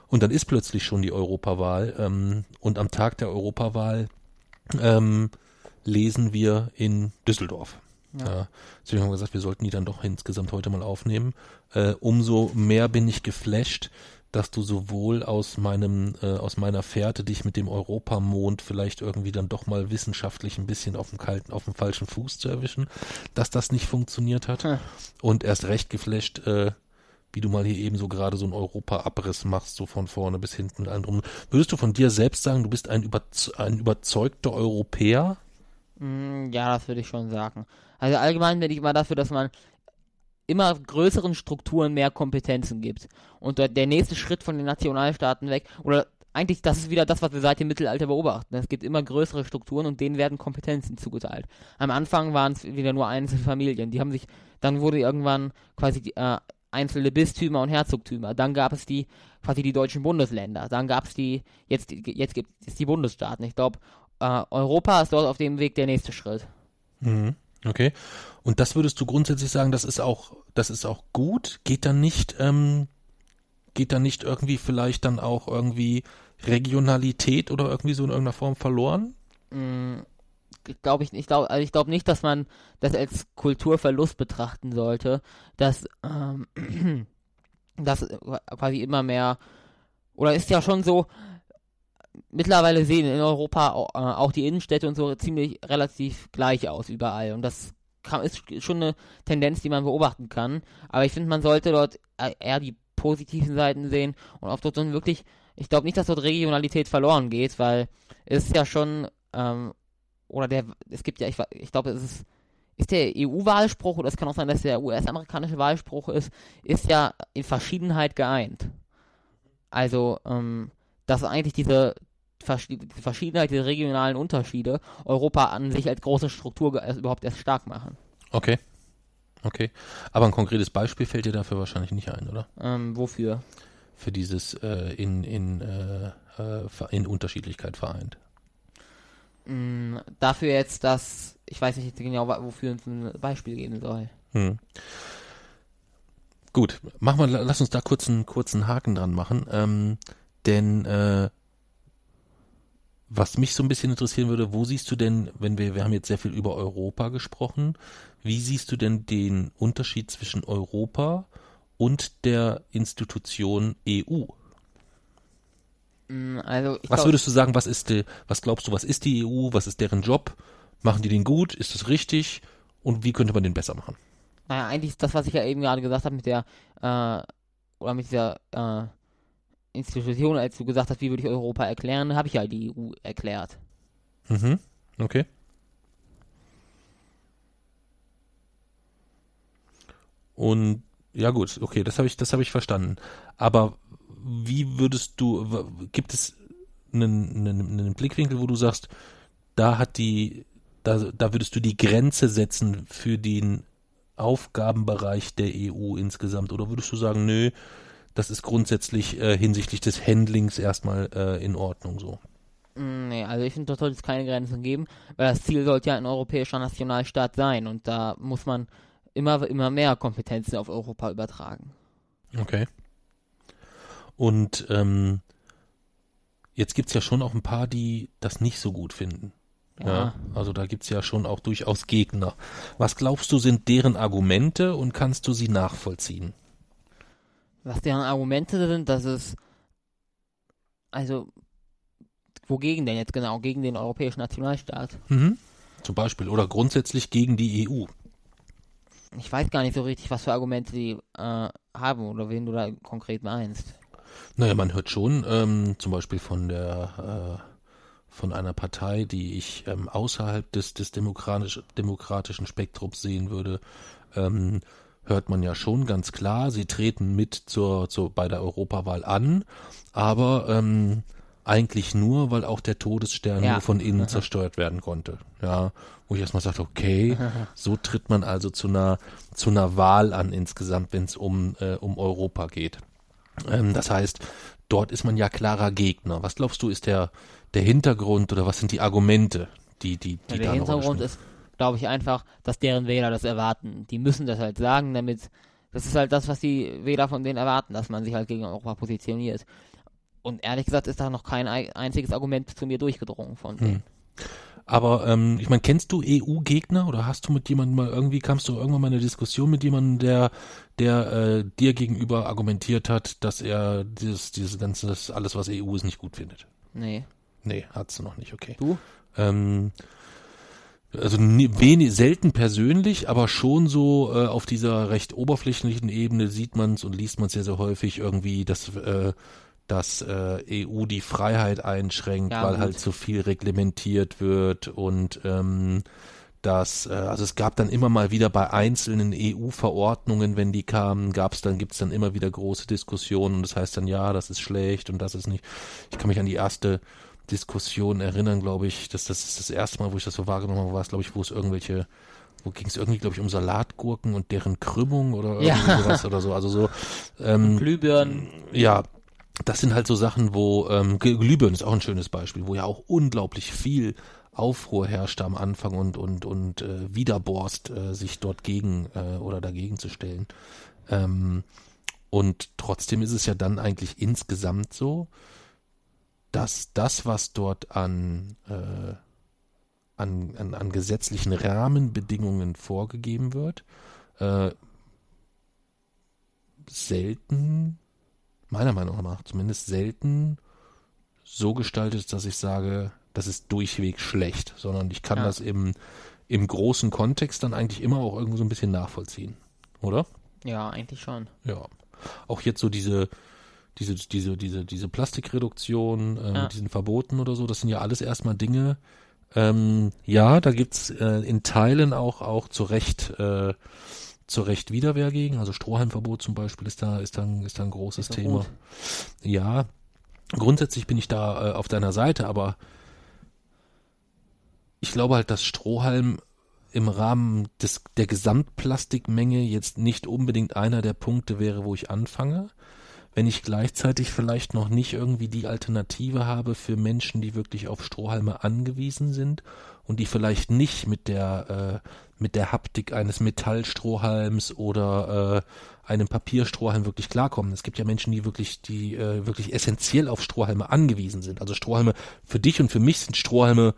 Und dann ist plötzlich schon die Europawahl. Ähm, und am Tag der Europawahl ähm, lesen wir in Düsseldorf. Ja. ja. Deswegen haben wir gesagt, wir sollten die dann doch insgesamt heute mal aufnehmen. Äh, umso mehr bin ich geflasht, dass du sowohl aus meinem, äh, aus meiner Fährte dich mit dem Europamond vielleicht irgendwie dann doch mal wissenschaftlich ein bisschen auf dem kalten, auf dem falschen Fuß zu erwischen, dass das nicht funktioniert hat. Hm. Und erst recht geflasht, äh, wie du mal hier eben so gerade so einen Europa-Abriss machst, so von vorne bis hinten mit allem drum. Würdest du von dir selbst sagen, du bist ein, überze ein überzeugter Europäer? Mm, ja, das würde ich schon sagen. Also allgemein bin ich immer dafür, dass man immer größeren Strukturen mehr Kompetenzen gibt. Und der nächste Schritt von den Nationalstaaten weg, oder eigentlich, das ist wieder das, was wir seit dem Mittelalter beobachten. Es gibt immer größere Strukturen und denen werden Kompetenzen zugeteilt. Am Anfang waren es wieder nur einzelne Familien. Die haben sich, dann wurde irgendwann quasi äh, einzelne Bistümer und Herzogtümer. Dann gab es die, quasi die deutschen Bundesländer. Dann gab es die, jetzt, jetzt gibt es die Bundesstaaten. Ich glaube, äh, Europa ist dort auf dem Weg der nächste Schritt. Mhm. Okay. Und das würdest du grundsätzlich sagen, das ist auch, das ist auch gut? Geht dann nicht, ähm, geht dann nicht irgendwie vielleicht dann auch irgendwie Regionalität oder irgendwie so in irgendeiner Form verloren? Mm, glaube ich, ich glaube, also ich glaube nicht, dass man das als Kulturverlust betrachten sollte, dass, ähm, dass quasi immer mehr, oder ist ja schon so, mittlerweile sehen in Europa auch, äh, auch die Innenstädte und so ziemlich relativ gleich aus überall. Und das ist schon eine Tendenz, die man beobachten kann. Aber ich finde, man sollte dort äh, eher die positiven Seiten sehen und auch dort dann wirklich, ich glaube nicht, dass dort Regionalität verloren geht, weil es ist ja schon, ähm, oder der, es gibt ja, ich, ich glaube, es ist, ist der EU-Wahlspruch, oder es kann auch sein, dass der US-amerikanische Wahlspruch ist, ist ja in Verschiedenheit geeint. Also, ähm, dass eigentlich diese Verschiedenheit, diese regionalen Unterschiede Europa an sich als große Struktur überhaupt erst stark machen. Okay. Okay. Aber ein konkretes Beispiel fällt dir dafür wahrscheinlich nicht ein, oder? Ähm, wofür? Für dieses äh, in, in, äh, äh in Unterschiedlichkeit vereint. Mm, dafür jetzt, dass ich weiß nicht genau, wofür uns ein Beispiel geben soll. Hm. Gut, mach mal, lass uns da kurz einen kurzen Haken dran machen. Ähm, denn äh, was mich so ein bisschen interessieren würde, wo siehst du denn, wenn wir, wir haben jetzt sehr viel über Europa gesprochen, wie siehst du denn den Unterschied zwischen Europa und der Institution EU? Mm, also was würdest du sagen, was ist die, was glaubst du, was ist die EU, was ist deren Job? Machen die den gut? Ist das richtig? Und wie könnte man den besser machen? Naja, eigentlich ist das, was ich ja eben gerade gesagt habe mit der, äh, oder mit dieser, äh, Institution, als du gesagt hast, wie würde ich Europa erklären, habe ich ja die EU erklärt. Mhm. Okay. Und ja gut, okay, das habe ich, das ich verstanden. Aber wie würdest du, gibt es einen, einen, einen Blickwinkel, wo du sagst, da hat die, da, da würdest du die Grenze setzen für den Aufgabenbereich der EU insgesamt? Oder würdest du sagen, nö, das ist grundsätzlich äh, hinsichtlich des Handlings erstmal äh, in Ordnung so? Mm, Nee, also ich finde, da sollte es keine Grenzen geben, weil das Ziel sollte ja ein europäischer Nationalstaat sein und da muss man immer, immer mehr Kompetenzen auf Europa übertragen. Okay. Und ähm, jetzt gibt's ja schon auch ein paar, die das nicht so gut finden. Ja. Ja. also da gibt's ja schon auch durchaus Gegner. Was glaubst du, sind deren Argumente und kannst du sie nachvollziehen? Was deren Argumente sind, dass es, also, wogegen denn jetzt genau? Gegen den europäischen Nationalstaat? Mhm. Zum Beispiel oder grundsätzlich gegen die EU. Ich weiß gar nicht so richtig, was für Argumente die äh, haben oder wen du da konkret meinst. Naja, man hört schon ähm, zum Beispiel von der äh, von einer Partei, die ich ähm, außerhalb des, des demokratisch, demokratischen Spektrums sehen würde, ähm, hört man ja schon ganz klar, sie treten mit zur, zur bei der Europawahl an, aber ähm, eigentlich nur, weil auch der Todesstern Ja. nur von innen zerstört werden konnte. Ja, wo ich erstmal sagte, okay, so tritt man also zu einer zu einer Wahl an insgesamt, wenn es um äh, um Europa geht. Ähm, das heißt, dort ist man ja klarer Gegner. Was glaubst du, ist der, der Hintergrund oder was sind die Argumente, die, die, die Ja, da der Rolle Hintergrund ist, glaube ich, einfach, dass deren Wähler das erwarten. Die müssen das halt sagen, damit, das ist halt das, was die Wähler von denen erwarten, dass man sich halt gegen Europa positioniert. Und ehrlich gesagt ist da noch kein ei- einziges Argument zu mir durchgedrungen von Hm. denen. Aber ähm, ich meine, kennst du EU-Gegner oder hast du mit jemandem mal irgendwie, kamst du irgendwann mal in eine Diskussion mit jemandem, der, der äh, dir gegenüber argumentiert hat, dass er dieses, dieses ganze, das alles, was EU ist, nicht gut findet? Nee. Nee, hat's du noch nicht, okay. Du? Ähm, also wenig, selten persönlich, aber schon so äh, auf dieser recht oberflächlichen Ebene sieht man es und liest man es sehr, sehr häufig irgendwie, dass, äh, dass äh, EU die Freiheit einschränkt, Ja, weil gut. halt so viel reglementiert wird und ähm, dass, äh, also es gab dann immer mal wieder bei einzelnen EU-Verordnungen, wenn die kamen, gab's dann, gibt's dann immer wieder große Diskussionen und das heißt dann, ja, das ist schlecht und das ist nicht. Ich kann mich an die erste Diskussion erinnern, glaube ich, dass das ist das erste Mal, wo ich das so wahrgenommen habe, war es, glaube ich, wo es irgendwelche, wo ging es irgendwie, glaube ich, um Salatgurken und deren Krümmung oder Ja. sowas oder so. Also so, ähm, Glühbirnen. ja, das sind halt so Sachen, wo ähm, Glühbirnen ist auch ein schönes Beispiel, wo ja auch unglaublich viel Aufruhr herrschte am Anfang und und und äh, Widerborst äh, sich dort gegen äh, oder dagegen zu stellen. Ähm, und trotzdem ist es ja dann eigentlich insgesamt so, dass das, was dort an äh, an, an, an gesetzlichen Rahmenbedingungen vorgegeben wird, äh, selten meiner Meinung nach zumindest selten so gestaltet ist, dass ich sage, das ist durchweg schlecht, sondern ich kann Ja. das im, im großen Kontext dann eigentlich immer auch irgendwo so ein bisschen nachvollziehen. Oder? Ja, eigentlich schon. Ja. Auch jetzt so diese, diese, diese, diese, diese Plastikreduktion äh, Ja. mit diesen Verboten oder so, das sind ja alles erstmal Dinge, ähm, ja, da gibt's äh, in Teilen auch, auch zu Recht, äh, zu Recht Widerwehr gegen. Also Strohhalmverbot zum Beispiel ist da, ist da, ein- ist da ein großes Thema. gut. Ja, grundsätzlich bin ich da äh, auf deiner Seite, aber ich glaube halt, dass Strohhalm im Rahmen des, der Gesamtplastikmenge jetzt nicht unbedingt einer der Punkte wäre, wo ich anfange. Wenn ich gleichzeitig vielleicht noch nicht irgendwie die Alternative habe für Menschen, die wirklich auf Strohhalme angewiesen sind und die vielleicht nicht mit der, äh, mit der Haptik eines Metallstrohhalms oder äh, einem Papierstrohhalm wirklich klarkommen. Es gibt ja Menschen, die wirklich, die äh, wirklich essentiell auf Strohhalme angewiesen sind. Also Strohhalme für dich und für mich sind Strohhalme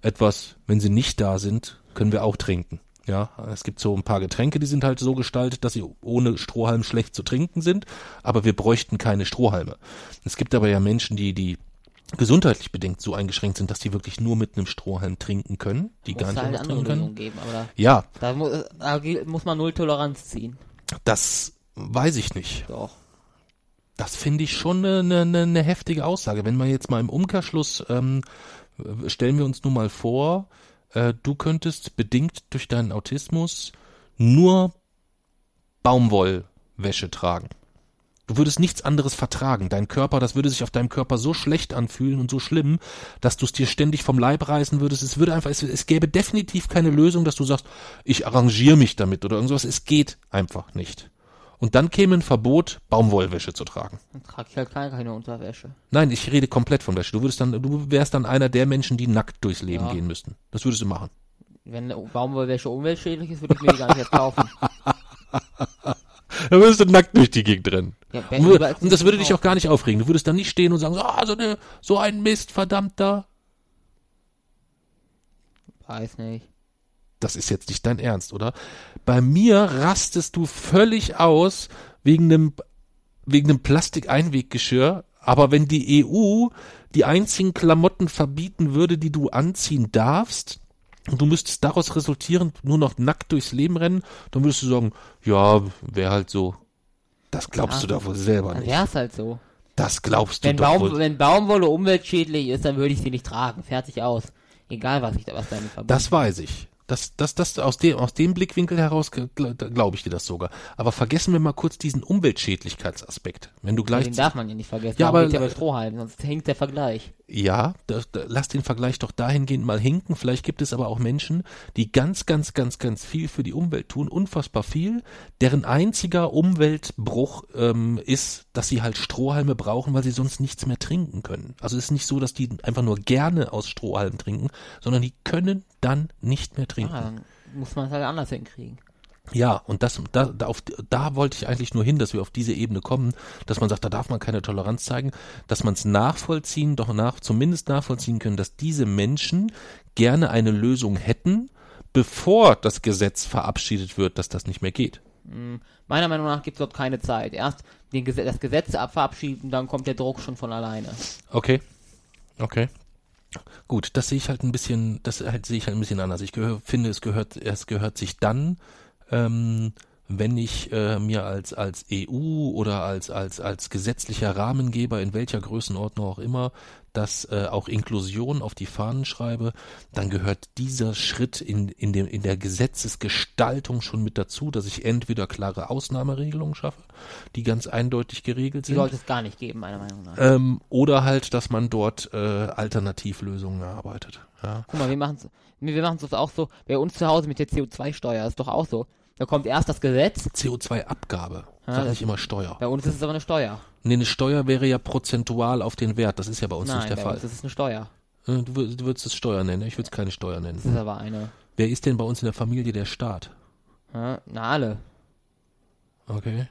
etwas, wenn sie nicht da sind, können wir auch trinken. Ja, es gibt so ein paar Getränke, die sind halt so gestaltet, dass sie ohne Strohhalm schlecht zu trinken sind, aber wir bräuchten keine Strohhalme. Es gibt aber ja Menschen, die, die gesundheitlich bedingt so eingeschränkt sind, dass die wirklich nur mit einem Strohhalm trinken können, die gar Muss nicht da halt anders andere trinken können. geben, aber da, Ja, da, mu da muss man null Toleranz ziehen. das weiß ich nicht. Doch. Das finde ich schon eine, eine, eine heftige Aussage. Wenn man jetzt mal im Umkehrschluss, ähm, stellen wir uns nun mal vor, äh, du könntest bedingt durch deinen Autismus nur Baumwollwäsche tragen. Du würdest nichts anderes vertragen. Dein Körper, das würde sich auf deinem Körper so schlecht anfühlen und so schlimm, dass du es dir ständig vom Leib reißen würdest. Es würde einfach, es, es gäbe definitiv keine Lösung, dass du sagst, ich arrangiere mich damit oder irgendwas. Es geht einfach nicht. Und dann käme ein Verbot, Baumwollwäsche zu tragen. Dann trage ich halt keine, Unterwäsche. Nein, ich rede komplett von Wäsche. Du würdest dann, du wärst dann einer der Menschen, die nackt durchs Leben Ja. gehen müssten. Das würdest du machen. Wenn Baumwollwäsche umweltschädlich ist, würde ich mir die gar nicht jetzt kaufen. Dann würdest du nackt durch die Gegend rennen. Ja, Und, und das würde dich auch gar nicht aufregen. Du würdest dann nicht stehen und sagen, so, ah, so, eine, so ein Mist, verdammter. Weiß nicht. Das ist jetzt nicht dein Ernst, oder? Bei mir rastest du völlig aus wegen einem, wegen einem Plastikeinweggeschirr. Aber wenn die EU die einzigen Klamotten verbieten würde, die du anziehen darfst, und du müsstest daraus resultierend nur noch nackt durchs Leben rennen, dann würdest du sagen, ja, wäre halt so. Das glaubst Ja. du doch wohl selber Dann nicht. wär's halt so. Das glaubst du Wenn, doch Baum, wohl. wenn Baumwolle umweltschädlich ist, dann würde ich sie nicht tragen. Fertig aus. Egal, was ich da, was damit verbinde. Das weiß ich. Das, das, das, aus dem, aus dem Blickwinkel heraus glaube ich dir das sogar. Aber vergessen wir mal kurz diesen Umweltschädlichkeitsaspekt. Wenn du gleich, Den darf man ja nicht vergessen. Ja, aber- ja bei Strohhalmen, sonst hinkt der Vergleich. Ja, da, da, lass den Vergleich doch dahingehend mal hinken. Vielleicht gibt es aber auch Menschen, die ganz, ganz, ganz, ganz viel für die Umwelt tun, unfassbar viel, deren einziger Umweltbruch ähm, ist, dass sie halt Strohhalme brauchen, weil sie sonst nichts mehr trinken können. Also es ist nicht so, dass die einfach nur gerne aus Strohhalmen trinken, sondern die können dann nicht mehr trinken. Ah, dann muss man es halt anders hinkriegen. Ja, und das, da, da, auf, da wollte ich eigentlich nur hin, dass wir auf diese Ebene kommen, dass man sagt, da darf man keine Toleranz zeigen, dass man es nachvollziehen, doch nach, zumindest nachvollziehen können, dass diese Menschen gerne eine Lösung hätten, bevor das Gesetz verabschiedet wird, dass das nicht mehr geht. Meiner Meinung nach gibt es dort keine Zeit. Erst den, Gese- das Gesetz abverabschieden, dann kommt der Druck schon von alleine. Okay. Okay. Gut, das sehe ich halt ein bisschen, das halt sehe ich halt ein bisschen anders. Ich gehör, finde, es gehört, es gehört sich dann, ähm, wenn ich äh, mir als als EU oder als als als gesetzlicher Rahmengeber in welcher Größenordnung auch immer das äh, auch Inklusion auf die Fahnen schreibe, dann gehört dieser Schritt in in dem in der Gesetzesgestaltung schon mit dazu, dass ich entweder klare Ausnahmeregelungen schaffe, die ganz eindeutig geregelt Die sind. sollte es gar nicht geben, meiner Meinung nach. Ähm, oder halt, dass man dort äh, Alternativlösungen erarbeitet. Ja. Guck mal, wir machen es wir machen's auch so, bei uns zu Hause mit der CO2-Steuer ist doch auch so. Da kommt erst das Gesetz, CO2-Abgabe, Ja, sag das- nicht immer Steuer. bei uns ist es aber eine Steuer. Nee, eine Steuer wäre ja prozentual auf den Wert. Das ist ja bei uns Nein, nicht der bei Fall. uns ist es eine Steuer. Äh, Du, du würdest es Steuer nennen, ich würde es keine Steuer Das nennen. ist aber eine. Wer ist denn bei uns in der Familie der Staat? Ja, na, alle. Okay.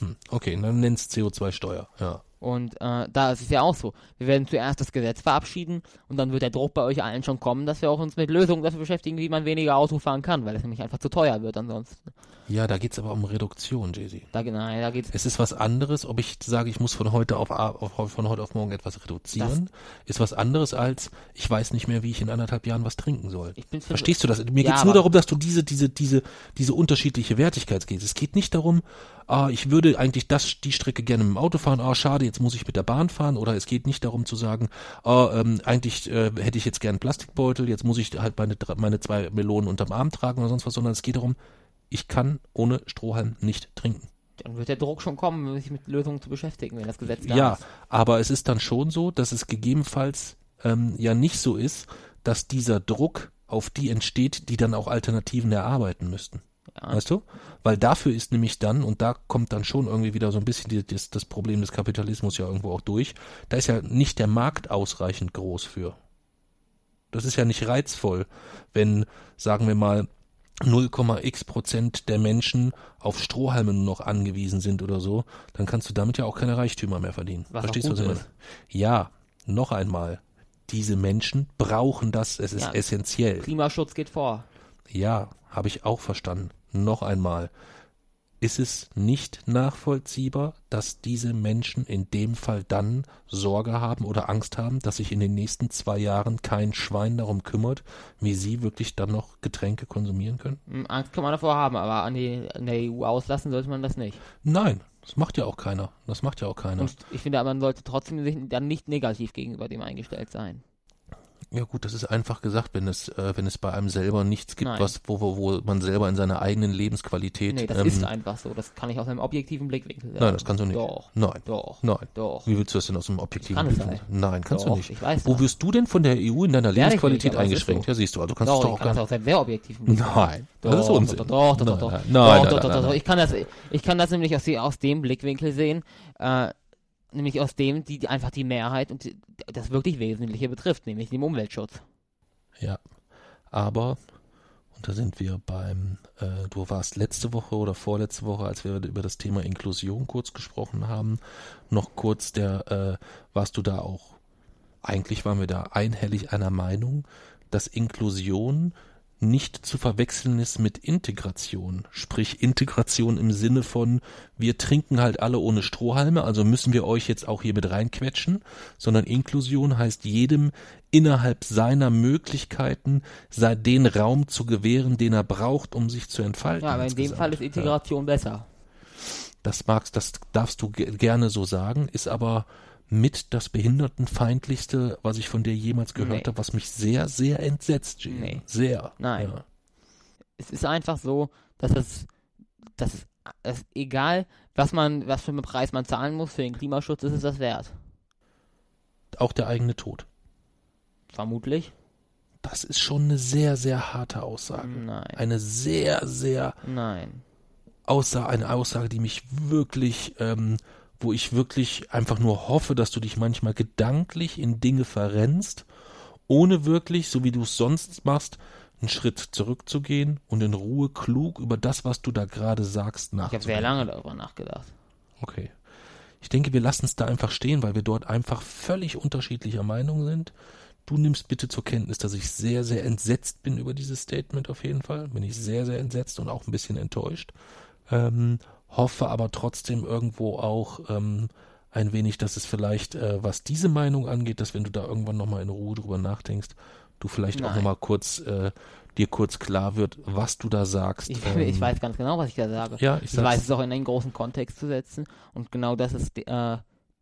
Hm, okay, dann nenn's CO2-Steuer. Ja. Und äh, da ist es ja auch so. Wir werden zuerst das Gesetz verabschieden und dann wird der Druck bei euch allen schon kommen, dass wir auch uns mit Lösungen dafür beschäftigen, wie man weniger Auto fahren kann, weil es nämlich einfach zu teuer wird ansonsten. Ja, da geht's aber um Reduktion, Jay-Z. Da, nein, da geht's. Es ist was anderes, ob ich sage, ich muss von heute auf, auf von heute auf morgen etwas reduzieren, ist was anderes als ich weiß nicht mehr, wie ich in anderthalb Jahren was trinken soll. Verstehst du das? Mir Ja, geht's nur aber- darum, dass du diese diese diese diese unterschiedliche Wertigkeit gehst. Es geht nicht darum, ah, ich würde eigentlich das die Strecke gerne mit dem Auto fahren. Ah, schade, jetzt muss ich mit der Bahn fahren. Oder es geht nicht darum zu sagen, ah, ähm, eigentlich äh, hätte ich jetzt gern einen Plastikbeutel. Jetzt muss ich halt meine meine zwei Melonen unterm Arm tragen oder sonst was. Sondern es geht darum, ich kann ohne Strohhalm nicht trinken. Dann wird der Druck schon kommen, sich mit Lösungen zu beschäftigen, wenn das Gesetz da Ja, ist. aber es ist dann schon so, dass es gegebenenfalls ähm, ja nicht so ist, dass dieser Druck auf die entsteht, die dann auch Alternativen erarbeiten müssten. Weißt du? Weil dafür ist nämlich dann, und da kommt dann schon irgendwie wieder so ein bisschen die, das, das Problem des Kapitalismus ja irgendwo auch durch, da ist ja nicht der Markt ausreichend groß für. Das ist ja nicht reizvoll, wenn, sagen wir mal, 0,x Prozent der Menschen auf Strohhalme nur noch angewiesen sind oder so, dann kannst du damit ja auch keine Reichtümer mehr verdienen. Was Verstehst du, was ich meine? Ja, noch einmal. Diese Menschen brauchen das, es ist Ja. essentiell. Klimaschutz geht vor. Ja, habe ich auch verstanden. Noch einmal. Ist es nicht nachvollziehbar, dass diese Menschen in dem Fall dann Sorge haben oder Angst haben, dass sich in den nächsten zwei Jahren kein Schwein darum kümmert, wie sie wirklich dann noch Getränke konsumieren können? Hm, Angst kann man davor haben, aber an, die, an der EU auslassen sollte man das nicht. Nein, das macht ja auch keiner. Das macht ja auch keiner. Und ich finde, man sollte trotzdem sich dann nicht negativ gegenüber dem eingestellt sein. Ja gut, das ist einfach gesagt, wenn es, äh, wenn es bei einem selber nichts gibt, Nein. was, wo, wo, wo man selber in seiner eigenen Lebensqualität. Nee, das ähm, ist einfach so. Das kann ich aus einem objektiven Blickwinkel sagen. Nein, das kannst du nicht. Doch. Nein. Doch. Nein. Doch. Wie willst du das denn aus einem objektiven Kann Blickwinkel sein. Nein, kannst Doch, du nicht. ich weiß Wo das. wirst du denn von der EU in deiner ich Lebensqualität nicht, eingeschränkt? so. Ja, siehst du, also kannst Doch, du doch kann das gar aus einem sehr objektiven Blickwinkel. Nein, Doch, das ist Unsinn. Doch, doch, doch, doch, doch. nein, Doch, nein, doch, nein, doch. Ich kann das, ich kann das nämlich aus, aus dem Blickwinkel sehen, äh, nämlich aus dem, die, die einfach die Mehrheit und die, das wirklich Wesentliche betrifft, nämlich dem Umweltschutz. Ja, aber, und da sind wir beim, äh, du warst letzte Woche oder vorletzte Woche, als wir über das Thema Inklusion kurz gesprochen haben, noch kurz der, äh, warst du da auch, eigentlich waren wir da einhellig einer Meinung, dass Inklusion nicht zu verwechseln ist mit Integration. Sprich Integration im Sinne von, wir trinken halt alle ohne Strohhalme, also müssen wir euch jetzt auch hier mit reinquetschen, sondern Inklusion heißt jedem innerhalb seiner Möglichkeiten sei den Raum zu gewähren, den er braucht, um sich zu entfalten. Ja, aber in dem insgesamt. Fall ist Integration besser. Das magst, das darfst du ge gerne so sagen, ist aber mit das behindertenfeindlichste, was ich von dir jemals gehört Nee. habe, was mich sehr, sehr entsetzt, Jane. Nee. Sehr. Nein. Ja. Es ist einfach so, dass es, dass es, es egal, was man, was für einen Preis man zahlen muss für den Klimaschutz, ist es das wert. Auch der eigene Tod. Vermutlich. Das ist schon eine sehr, sehr harte Aussage. Nein. Eine sehr, sehr Nein. Aussage, eine Aussage, die mich wirklich, ähm, wo ich wirklich einfach nur hoffe, dass du dich manchmal gedanklich in Dinge verrennst, ohne wirklich, so wie du es sonst machst, einen Schritt zurückzugehen und in Ruhe klug über das, was du da gerade sagst, Ich habe nachzudenken. sehr lange darüber nachgedacht. Okay. Ich denke, wir lassen es da einfach stehen, weil wir dort einfach völlig unterschiedlicher Meinung sind. Du nimmst bitte zur Kenntnis, dass ich sehr, sehr entsetzt bin über dieses Statement auf jeden Fall. Bin ich sehr, sehr entsetzt und auch ein bisschen enttäuscht. Ähm, hoffe aber trotzdem irgendwo auch ähm, ein wenig, dass es vielleicht, äh, was diese Meinung angeht, dass wenn du da irgendwann nochmal in Ruhe drüber nachdenkst, du vielleicht auch Nein. nochmal kurz, äh, dir kurz klar wird, was du da sagst. Ich, Ähm, ich weiß ganz genau, was ich da sage. Ja, ich Ich weiß es auch in einen großen Kontext zu setzen und genau das ist, äh,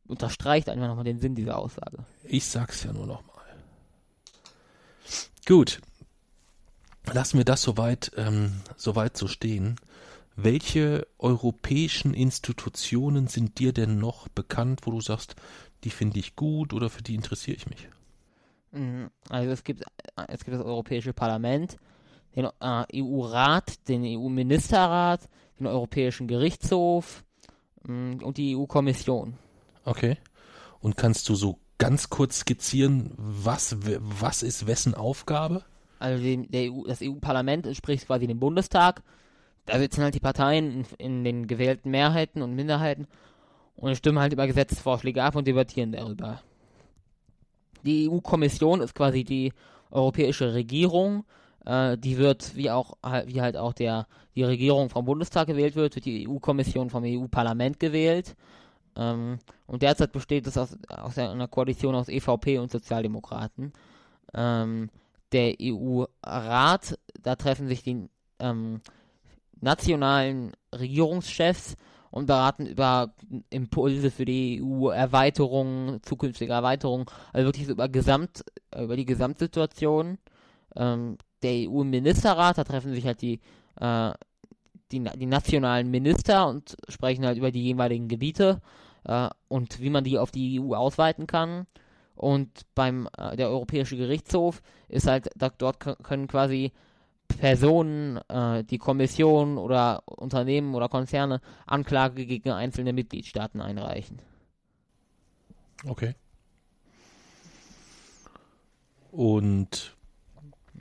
unterstreicht einfach nochmal den Sinn dieser Aussage. Ich sag's ja nur noch mal. Gut. Lassen wir das soweit, ähm, soweit so stehen. Welche europäischen Institutionen sind dir denn noch bekannt, wo du sagst, die finde ich gut oder für die interessiere ich mich? Mhm. Also es gibt, äh, es gibt das Europäische Parlament, den äh, EU-Rat, den EU-Ministerrat, den Europäischen Gerichtshof mh, und die EU-Kommission. Okay. Und kannst du so ganz kurz skizzieren, was, was ist wessen Aufgabe? Also dem, der EU, das EU-Parlament entspricht quasi dem Bundestag. Da sitzen halt die Parteien in, in den gewählten Mehrheiten und Minderheiten und stimmen halt über Gesetzesvorschläge ab und debattieren darüber. Die EU-Kommission ist quasi die europäische Regierung. Äh, die wird, wie auch halt- wie halt auch der die Regierung vom Bundestag gewählt wird, wird die EU-Kommission vom EU-Parlament gewählt. Ähm, und derzeit besteht es aus, aus einer Koalition aus EVP und Sozialdemokraten. Ähm, der EU-Rat, da treffen sich die ähm, nationalen Regierungschefs und beraten über Impulse für die EU-Erweiterung, zukünftige Erweiterung, also wirklich über, Gesamt, über die Gesamtsituation. Ähm, der EU-Ministerrat, da treffen sich halt die, äh, die, die nationalen Minister und sprechen halt über die jeweiligen Gebiete äh, und wie man die auf die EU ausweiten kann. Und beim äh, der Europäische Gerichtshof ist halt, dort können quasi Personen, äh, die Kommission oder Unternehmen oder Konzerne Anklage gegen einzelne Mitgliedstaaten einreichen. Okay. Und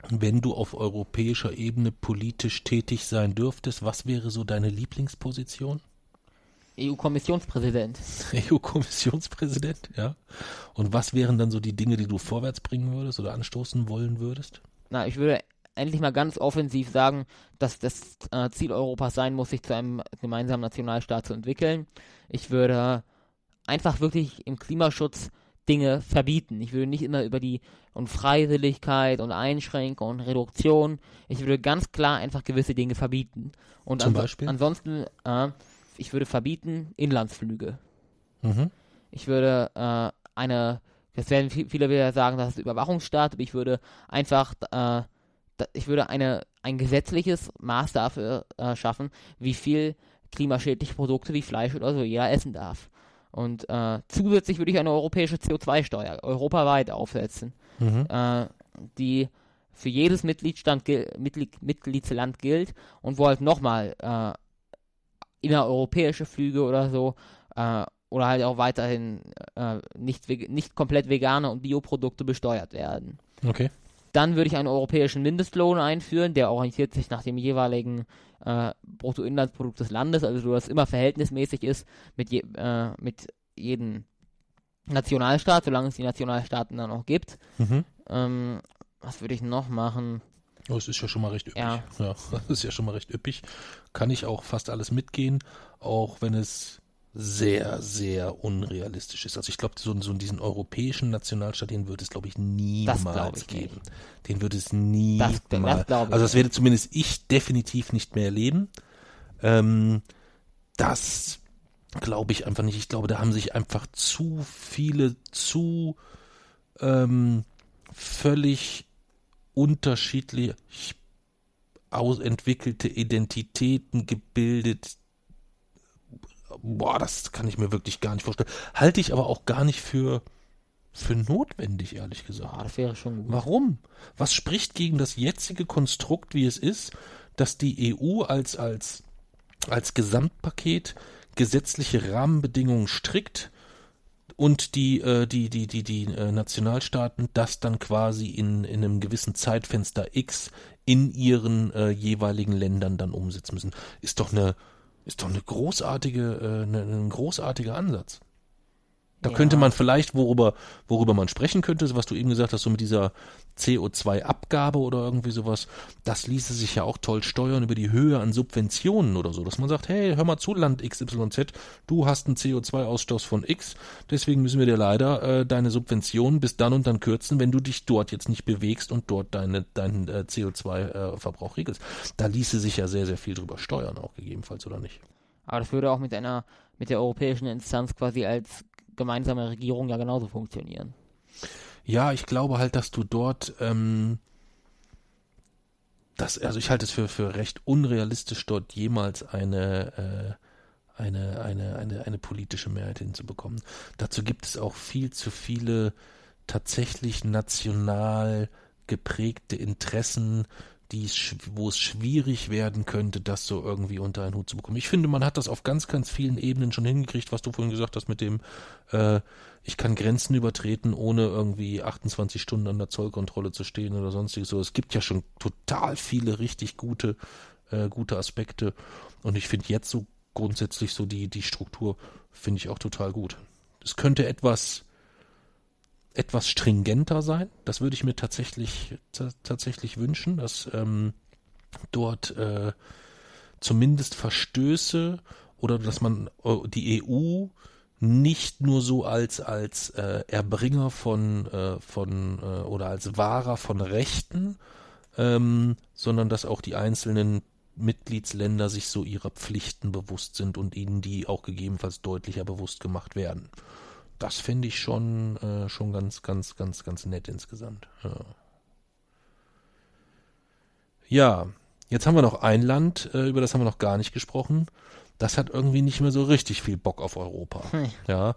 wenn du auf europäischer Ebene politisch tätig sein dürftest, was wäre so deine Lieblingsposition? EU-Kommissionspräsident. EU-Kommissionspräsident, ja. Und was wären dann so die Dinge, die du vorwärts bringen würdest oder anstoßen wollen würdest? Na, ich würde endlich mal ganz offensiv sagen, dass das äh, Ziel Europas sein muss, sich zu einem gemeinsamen Nationalstaat zu entwickeln. Ich würde einfach wirklich im Klimaschutz Dinge verbieten. Ich würde nicht immer über die und Freiwilligkeit und Einschränkung und Reduktion. Ich würde ganz klar einfach gewisse Dinge verbieten. Und Zum anso- Beispiel? ansonsten, äh, ich würde verbieten Inlandsflüge. Mhm. Ich würde äh, eine das werden viele wieder sagen, das ist Überwachungsstaat, aber ich würde einfach, äh, ich würde eine, ein gesetzliches Maß dafür äh, schaffen, wie viel klimaschädliche Produkte wie Fleisch oder so jeder essen darf. Und äh, zusätzlich würde ich eine europäische CO2-Steuer europaweit aufsetzen, mhm. äh, die für jedes Mitgliedsland, Mitglied, Mitgliedsland gilt und wo halt nochmal äh, innereuropäische Flüge oder so äh, oder halt auch weiterhin äh, nicht, nicht komplett vegane und Bioprodukte besteuert werden. Okay. Dann würde ich einen europäischen Mindestlohn einführen, der orientiert sich nach dem jeweiligen äh, Bruttoinlandsprodukt des Landes, also so dass immer verhältnismäßig ist mit, je, äh, mit jedem Nationalstaat, solange es die Nationalstaaten dann noch gibt. Mhm. Ähm, was würde ich noch machen? Oh, es ist ja schon mal recht üppig. Ja. ja, das ist ja schon mal recht üppig. Kann ich auch fast alles mitgehen, auch wenn es sehr, sehr unrealistisch ist. Also ich glaube, so, so diesen europäischen Nationalstaat, den wird es, glaube ich, niemals ich geben. Nicht. Den wird es niemals. Das, das also das werde zumindest ich definitiv nicht mehr erleben. Ähm, das glaube ich einfach nicht. Ich glaube, da haben sich einfach zu viele, zu ähm, völlig unterschiedlich ausentwickelte Identitäten gebildet. Boah, das kann ich mir wirklich gar nicht vorstellen. Halte ich aber auch gar nicht für, für notwendig, ehrlich gesagt. Ah, das wäre schon gut. Warum? Was spricht gegen das jetzige Konstrukt, wie es ist, dass die EU als, als, als Gesamtpaket gesetzliche Rahmenbedingungen strickt und die, äh, die, die, die, die äh, Nationalstaaten das dann quasi in, in einem gewissen Zeitfenster X in ihren äh, jeweiligen Ländern dann umsetzen müssen. Ist doch eine, ist doch eine großartige, äh, eine, ein großartiger Ansatz. Da ja. könnte man vielleicht, worüber, worüber man sprechen könnte, was du eben gesagt hast, so mit dieser CO2-Abgabe oder irgendwie sowas, das ließe sich ja auch toll steuern über die Höhe an Subventionen oder so, dass man sagt, hey, hör mal zu, Land XYZ, du hast einen CO2-Ausstoß von X, deswegen müssen wir dir leider äh, deine Subventionen bis dann und dann kürzen, wenn du dich dort jetzt nicht bewegst und dort deine, deinen äh, CO2-Verbrauch äh, regelst. Da ließe sich ja sehr, sehr viel drüber steuern, auch gegebenenfalls, oder nicht? Aber das würde auch mit einer, mit der europäischen Instanz quasi als gemeinsame Regierung ja genauso funktionieren. Ja, ich glaube halt, dass du dort, ähm, das, also ich halte es für, für recht unrealistisch, dort jemals eine, äh, eine, eine, eine, eine politische Mehrheit hinzubekommen. Dazu gibt es auch viel zu viele tatsächlich national geprägte Interessen, die wo es schwierig werden könnte, das so irgendwie unter einen Hut zu bekommen. Ich finde, man hat das auf ganz, ganz vielen Ebenen schon hingekriegt, was du vorhin gesagt hast mit dem, äh, ich kann Grenzen übertreten, ohne irgendwie 28 Stunden an der Zollkontrolle zu stehen oder sonstiges. So, es gibt ja schon total viele richtig gute, äh, gute Aspekte. Und ich finde jetzt so grundsätzlich so die, die Struktur finde ich auch total gut. Es könnte etwas, etwas stringenter sein. Das würde ich mir tatsächlich tatsächlich wünschen, dass ähm, dort äh, zumindest Verstöße oder dass man äh, die EU nicht nur so als als äh, Erbringer von äh, von äh, oder als Wahrer von Rechten, ähm, sondern dass auch die einzelnen Mitgliedsländer sich so ihrer Pflichten bewusst sind und ihnen die auch gegebenenfalls deutlicher bewusst gemacht werden das finde ich schon, äh, schon ganz, ganz, ganz, ganz nett insgesamt. Ja. ja. jetzt haben wir noch ein Land, äh, über das haben wir noch gar nicht gesprochen. Das hat irgendwie nicht mehr so richtig viel Bock auf Europa. Hm. Ja,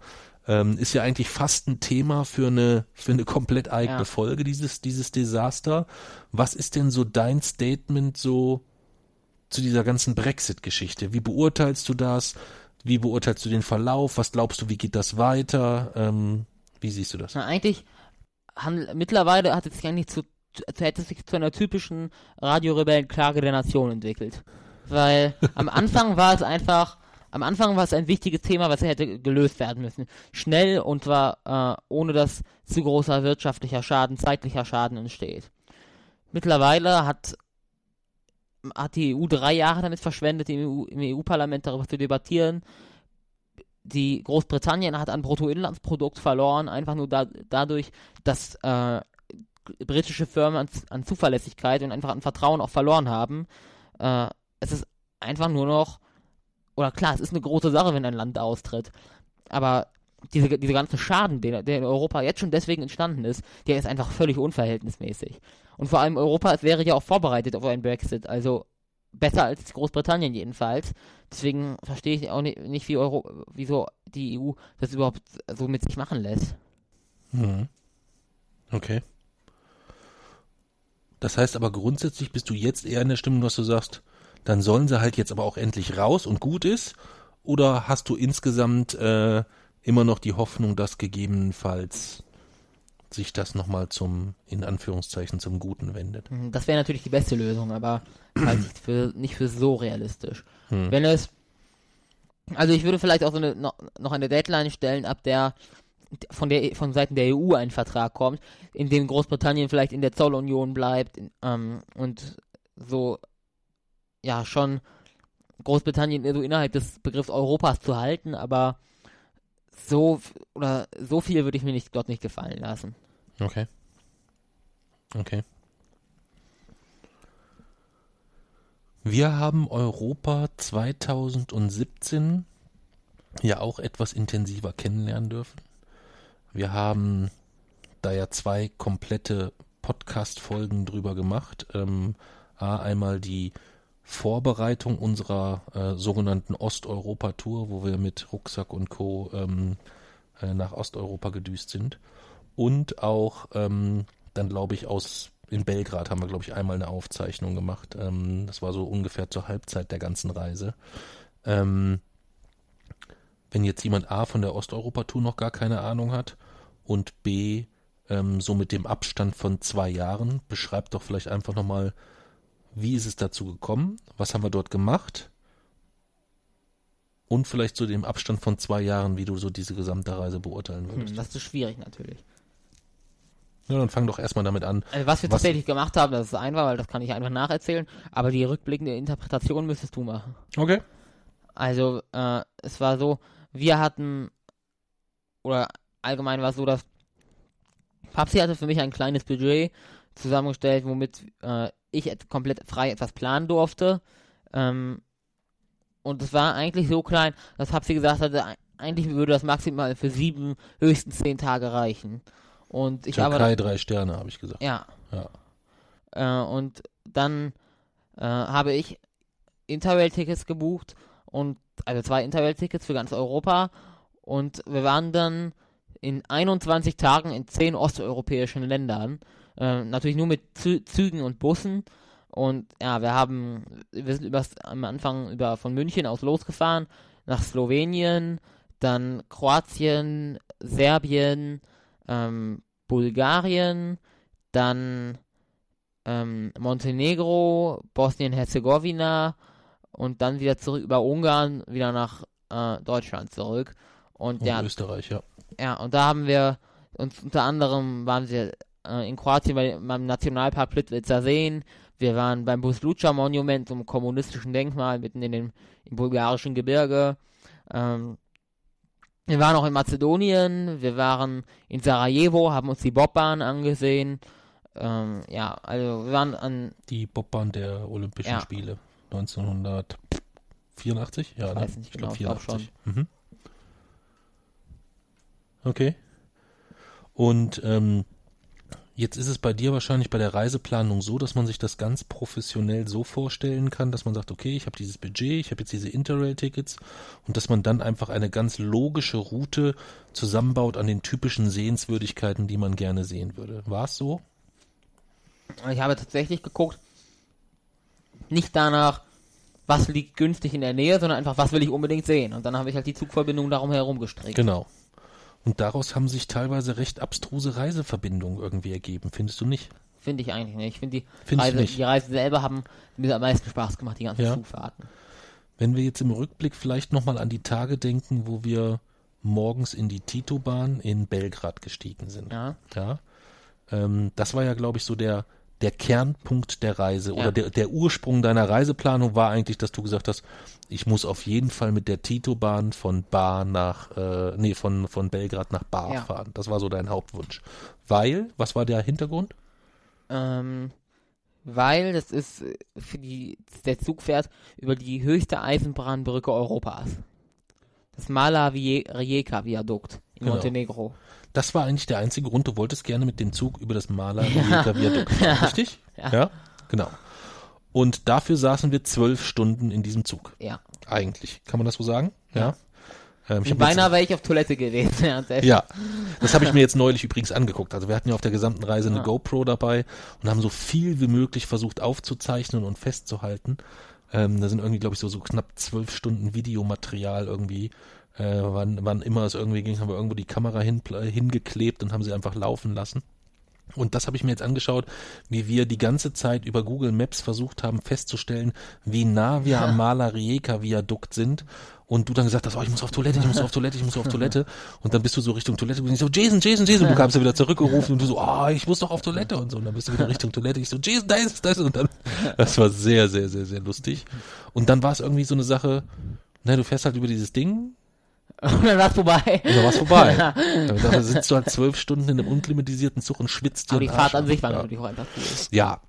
ähm, ist ja eigentlich fast ein Thema für eine für eine komplett eigene ja. Folge dieses dieses Desaster. Was ist denn so dein Statement so zu dieser ganzen Brexit-Geschichte? Wie beurteilst du das? Wie beurteilst du den Verlauf? Was glaubst du, wie geht das weiter? Ähm, wie siehst du das? Na, eigentlich, haben, mittlerweile hat es sich eigentlich zu, zu, hätte es sich zu einer typischen Radiorebellen-Klage der Nation entwickelt. Weil am Anfang war es einfach, am Anfang war es ein wichtiges Thema, was hätte gelöst werden müssen. Schnell und war, äh, ohne dass zu großer wirtschaftlicher Schaden, zeitlicher Schaden entsteht. Mittlerweile hat hat die EU drei Jahre damit verschwendet, im, EU, parlament darüber zu debattieren. Die Großbritannien hat an Bruttoinlandsprodukt verloren, einfach nur da, dadurch, dass äh, britische Firmen an, an, Zuverlässigkeit und einfach an Vertrauen auch verloren haben. Äh, es ist einfach nur noch, oder klar, es ist eine große Sache, wenn ein Land austritt, aber diese, diese ganze Schaden, der, der in Europa jetzt schon deswegen entstanden ist, der ist einfach völlig unverhältnismäßig. Und vor allem Europa wäre ja auch vorbereitet auf einen Brexit, also besser als Großbritannien jedenfalls. Deswegen verstehe ich auch nicht, wie Euro, wieso die EU das überhaupt so mit sich machen lässt. Mhm. Okay. Das heißt aber grundsätzlich bist du jetzt eher in der Stimmung, dass du sagst, dann sollen sie halt jetzt aber auch endlich raus und gut ist? Oder hast du insgesamt äh, immer noch die Hoffnung, dass gegebenenfalls sich das nochmal zum, in Anführungszeichen, zum Guten wendet? Mhm, Das wäre natürlich die beste Lösung, aber halte ich für, nicht für so realistisch. Hm. Wenn es, also ich würde vielleicht auch so eine, noch, noch eine Deadline stellen, ab der von der von Seiten der EU ein Vertrag kommt, in dem Großbritannien vielleicht in der Zollunion bleibt ähm, und so ja schon Großbritannien so innerhalb des Begriffs Europas zu halten, aber so oder so viel würde ich mir nicht dort nicht gefallen lassen. Okay. Okay. Wir haben Europa 2017 ja auch etwas intensiver kennenlernen dürfen. Wir haben da ja zwei komplette Podcast-Folgen drüber gemacht. Ähm, A, einmal die Vorbereitung unserer äh, sogenannten Osteuropa-Tour, wo wir mit Rucksack und Co. Ähm, äh, nach Osteuropa gedüst sind. Und auch ähm, dann, glaube ich, aus in Belgrad haben wir, glaube ich, einmal eine Aufzeichnung gemacht. Ähm, das war so ungefähr zur Halbzeit der ganzen Reise. Ähm, wenn jetzt jemand A von der Osteuropa-Tour noch gar keine Ahnung hat und B ähm, so mit dem Abstand von zwei Jahren, beschreibt doch vielleicht einfach nochmal, wie ist es dazu gekommen, was haben wir dort gemacht und vielleicht so dem Abstand von zwei Jahren, wie du so diese gesamte Reise beurteilen würdest. Hm, das ist schwierig natürlich. Ja, dann fang doch erstmal damit an. Also was wir Was- tatsächlich gemacht haben, das ist einfach, weil das kann ich einfach nacherzählen, aber die rückblickende Interpretation müsstest du machen. Okay. Also, äh, es war so, wir hatten, oder allgemein war es so, dass Papsi hatte für mich ein kleines Budget zusammengestellt, womit äh, ich et- komplett frei etwas planen durfte. Ähm, und es war eigentlich so klein, dass Papsi gesagt hatte, ei- eigentlich würde das maximal für sieben, höchstens zehn Tage reichen. Und ich habe Türkei drei Sterne, habe ich gesagt. ja. Ja. Äh, und dann äh, habe ich Interrail-Tickets gebucht und also zwei Interrail-Tickets für ganz Europa und wir waren dann in 21 Tagen in 10 osteuropäischen Ländern. Äh, natürlich nur mit Zü Zügen und Bussen. Und ja, wir haben, wir sind übers, am Anfang über von München aus losgefahren nach Slowenien, dann Kroatien, Serbien, ähm, Bulgarien, dann ähm, Montenegro, Bosnien-Herzegowina und dann wieder zurück über Ungarn, wieder nach äh, Deutschland zurück. Und Und ja, Österreich, ja. ja, und da haben wir uns unter anderem waren wir äh, in Kroatien bei, beim Nationalpark Plitvicer Seen. Wir waren beim Busluca Monument, so einem kommunistischen Denkmal mitten in dem im bulgarischen Gebirge. Ähm, wir waren auch in Mazedonien, wir waren in Sarajevo, haben uns die Bobbahn angesehen. Ähm, ja, also wir waren an, Die Bobbahn der Olympischen Ja. Spiele 1984? Ja, ne? weiß nicht genau, glaub ich glaub 84. Mhm. Okay. Und ähm, jetzt ist es bei dir wahrscheinlich bei der Reiseplanung so, dass man sich das ganz professionell so vorstellen kann, dass man sagt, okay, ich habe dieses Budget, ich habe jetzt diese Interrail-Tickets und dass man dann einfach eine ganz logische Route zusammenbaut an den typischen Sehenswürdigkeiten, die man gerne sehen würde. War es so? ich habe tatsächlich geguckt, nicht danach, was liegt günstig in der Nähe, sondern einfach, was will ich unbedingt sehen. Und dann habe ich halt die Zugverbindung darum herum gestrickt. Genau. Und daraus haben sich teilweise recht abstruse Reiseverbindungen irgendwie ergeben, findest du nicht? Finde ich eigentlich nicht. Ich finde die Reise, die Reise selber haben mir am meisten Spaß gemacht, die ganzen Ja. Zugfahrten. Wenn wir jetzt im Rückblick vielleicht nochmal an die Tage denken, wo wir morgens in die Tito-Bahn in Belgrad gestiegen sind. Ja. Ja. Ähm, das war ja, glaube ich, so der, der Kernpunkt der Reise Ja. oder der, der Ursprung deiner Reiseplanung war eigentlich, dass du gesagt hast, ich muss auf jeden Fall mit der Tito-Bahn von Bar nach, äh, nee, von, von Belgrad nach Bar Ja. fahren. Das war so dein Hauptwunsch. Weil, was war der Hintergrund? Ähm, weil das ist äh, für die, der Zug fährt über die höchste Eisenbahnbrücke Europas. Das Mala Rijeka Viadukt. in Genau. Montenegro. Das war eigentlich der einzige Grund. Du wolltest gerne mit dem Zug über das Maler Viadukt. fahren, Richtig? Ja. Genau. Und dafür saßen wir zwölf Stunden in diesem Zug. Ja. Eigentlich. Kann man das so sagen? Ja. Ähm, ich beinahe wäre ich auf Toilette gewesen. Ja, Ja, das habe ich mir jetzt neulich übrigens angeguckt. Also wir hatten ja auf der gesamten Reise eine GoPro dabei und haben so viel wie möglich versucht aufzuzeichnen und festzuhalten. Ähm, da sind irgendwie, glaube ich, so, so knapp zwölf Stunden Videomaterial irgendwie. Äh, wann, wann immer es irgendwie ging, haben wir irgendwo die Kamera hin, hingeklebt und haben sie einfach laufen lassen. Und das habe ich mir jetzt angeschaut, wie wir die ganze Zeit über Google Maps versucht haben festzustellen, wie nah wir am Maler Rijeka Viadukt sind. Und du dann gesagt hast, oh, ich muss auf Toilette, ich muss auf Toilette, ich muss auf Toilette. Und dann bist du so Richtung Toilette und ich so, Jason, Jason, Jason. Du kamst ja wieder zurückgerufen und du so, ah, ich muss doch auf Toilette und so. Und dann bist du wieder Richtung Toilette. Ich so, Jason, da ist, da ist. Und dann, das war sehr, sehr, sehr, sehr lustig. Und dann war es irgendwie so eine Sache, na, du fährst halt über dieses Ding, Und dann war's vorbei. und dann war's vorbei. Dann da sitzt du halt zwölf Stunden in einem unklimatisierten Zug und schwitzt dir Aber die Fahrt an sich war ja. natürlich auch einfach cool. Ja.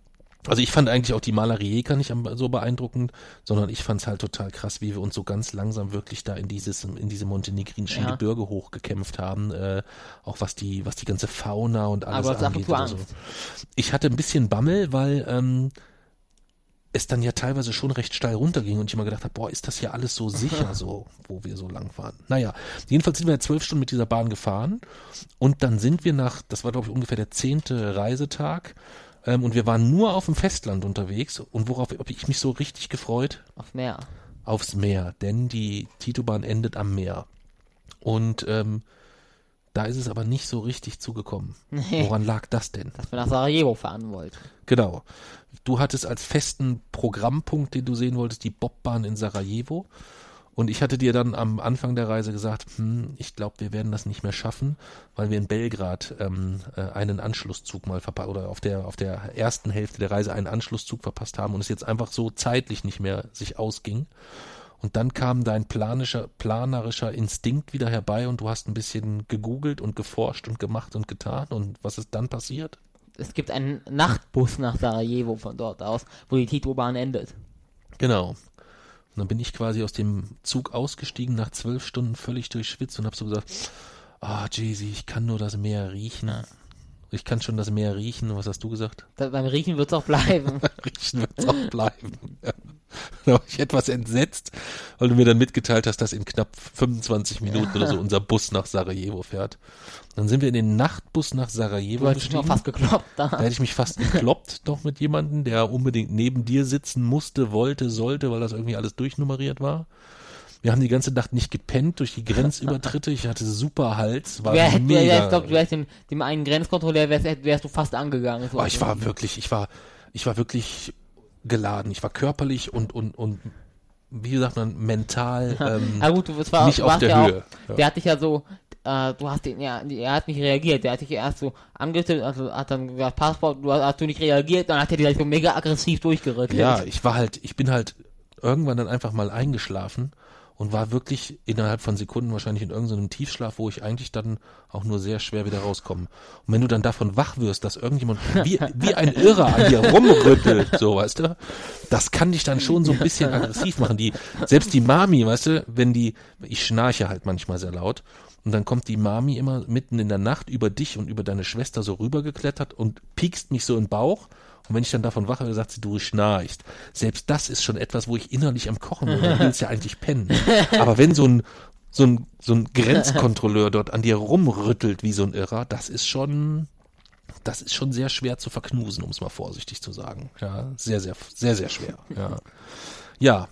Also ich fand eigentlich auch die Maler Rijeka nicht so beeindruckend, sondern ich fand es halt total krass, wie wir uns so ganz langsam wirklich da in dieses, in diese montenegrinischen Ja. Gebirge hochgekämpft haben, äh, auch was die, was die ganze Fauna und alles Aber angeht Angst. so. Ich hatte ein bisschen Bammel, weil ähm, es dann ja teilweise schon recht steil runterging und ich immer gedacht habe, boah, ist das hier alles so sicher, so, wo wir so lang fahren. Naja, jedenfalls sind wir ja zwölf Stunden mit dieser Bahn gefahren und dann sind wir nach, das war glaube ich ungefähr der zehnte Reisetag ähm, und wir waren nur auf dem Festland unterwegs und worauf habe ich mich so richtig gefreut? Aufs Meer. Aufs Meer, denn die Titobahn endet am Meer. Und ähm, da ist es aber nicht so richtig zugekommen. Woran lag das denn? Dass wir nach Sarajevo fahren wollten. Genau. Du hattest als festen Programmpunkt, den du sehen wolltest, die Bobbahn in Sarajevo. Und ich hatte dir dann am Anfang der Reise gesagt, hm, ich glaube, wir werden das nicht mehr schaffen, weil wir in Belgrad ähm, äh, einen Anschlusszug mal verpasst oder auf der auf der ersten Hälfte der Reise einen Anschlusszug verpasst haben und es jetzt einfach so zeitlich nicht mehr sich ausging. Und dann kam dein planischer, planerischer Instinkt wieder herbei und du hast ein bisschen gegoogelt und geforscht und gemacht und getan. Und was ist dann passiert? Es gibt einen Nachtbus nach Sarajevo von dort aus, wo die Tito-Bahn endet. Genau. Und dann bin ich quasi aus dem Zug ausgestiegen, nach zwölf Stunden völlig durchschwitzt und habe so gesagt, ah, Jay-Z, ich kann nur das Meer riechen. Ich kann schon das Meer riechen. Was hast du gesagt? Da, beim Riechen wird's auch bleiben. Riechen wird es auch bleiben. Da war ich etwas entsetzt, weil du mir dann mitgeteilt hast, dass in knapp 25 Minuten oder so unser Bus nach Sarajevo fährt. Dann sind wir in den Nachtbus nach Sarajevo gestiegen. fast gekloppt Da da. hätte ich mich fast gekloppt noch mit jemandem, der unbedingt neben dir sitzen musste, wollte, sollte, weil das irgendwie alles durchnummeriert war. Wir haben die ganze Nacht nicht gepennt durch die Grenzübertritte. Ich hatte super Hals, war Du wär, du wär, ich mega. glaube, du wärst dem, dem einen Grenzkontrolleur wärst, wärst du fast angegangen. Oh, ich war wirklich, ich war, ich war wirklich geladen. Ich war körperlich und und und wie sagt man mental ähm, Ja gut, war, nicht auf warst der ja Höhe. Auch, Ja. Der hat dich ja so, äh, du hast den, ja, er hat nicht reagiert. Der hat dich erst so angetippt, also hat dann gesagt, Passport, du hast, hast du nicht reagiert, dann hat er dich so mega aggressiv durchgerüttelt. Ja, ich war halt, ich bin halt irgendwann dann einfach mal eingeschlafen und war wirklich innerhalb von Sekunden wahrscheinlich in irgendeinem Tiefschlaf, wo ich eigentlich dann auch nur sehr schwer wieder rauskomme. Und wenn du dann davon wach wirst, dass irgendjemand wie, wie ein Irrer an dir rumrüttelt, so weißt du, das kann dich dann schon so ein bisschen aggressiv machen. Die, selbst die Mami, weißt du, wenn die, ich schnarche halt manchmal sehr laut, und dann kommt die Mami immer mitten in der Nacht über dich und über deine Schwester so rübergeklettert und piekst mich so in den Bauch. Und wenn ich dann davon wache, sagt sie, du schnarchst. Selbst das ist schon etwas, wo ich innerlich am Kochen bin. Du willst ja eigentlich pennen. Aber wenn so ein, so ein, so ein Grenzkontrolleur dort an dir rumrüttelt wie so ein Irrer, das ist schon, das ist schon sehr schwer zu verknusen, um es mal vorsichtig zu sagen. Ja, sehr, sehr, sehr, sehr schwer. Ja. Ja.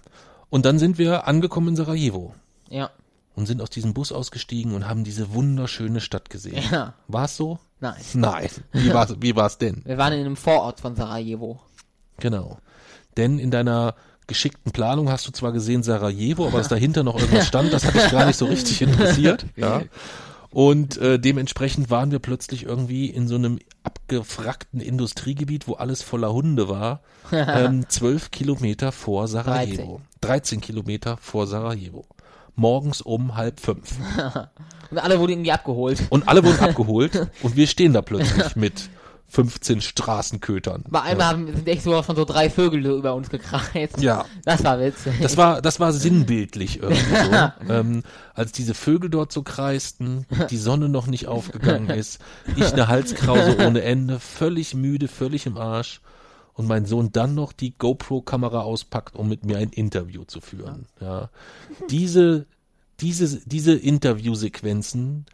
Und dann sind wir angekommen in Sarajevo Ja. und sind aus diesem Bus ausgestiegen und haben diese wunderschöne Stadt gesehen. Ja. War es so? Nein. Nein. Wie war es wie war's denn? Wir waren in einem Vorort von Sarajevo. Genau. Denn in deiner geschickten Planung hast du zwar gesehen Sarajevo, aber dass dahinter noch irgendwas stand, das hat dich gar nicht so richtig interessiert. Ja. Und äh, dementsprechend waren wir plötzlich irgendwie in so einem abgefrackten Industriegebiet, wo alles voller Hunde war, ähm, zwölf Kilometer vor Sarajevo. 13 Kilometer vor Sarajevo. Morgens um halb fünf. Und alle wurden irgendwie abgeholt. Und alle wurden abgeholt und wir stehen da plötzlich mit 15 Straßenkötern. Bei einmal haben, sind echt so von so drei Vögel über uns gekreist. Ja. Das war witzig. Das war, das war sinnbildlich irgendwie so. ähm, als diese Vögel dort so kreisten, die Sonne noch nicht aufgegangen ist, ich eine Halskrause ohne Ende, völlig müde, völlig im Arsch und mein Sohn dann noch die GoPro-Kamera auspackt, um mit mir ein Interview zu führen. Ja. Diese, diese, diese Interviewsequenzen,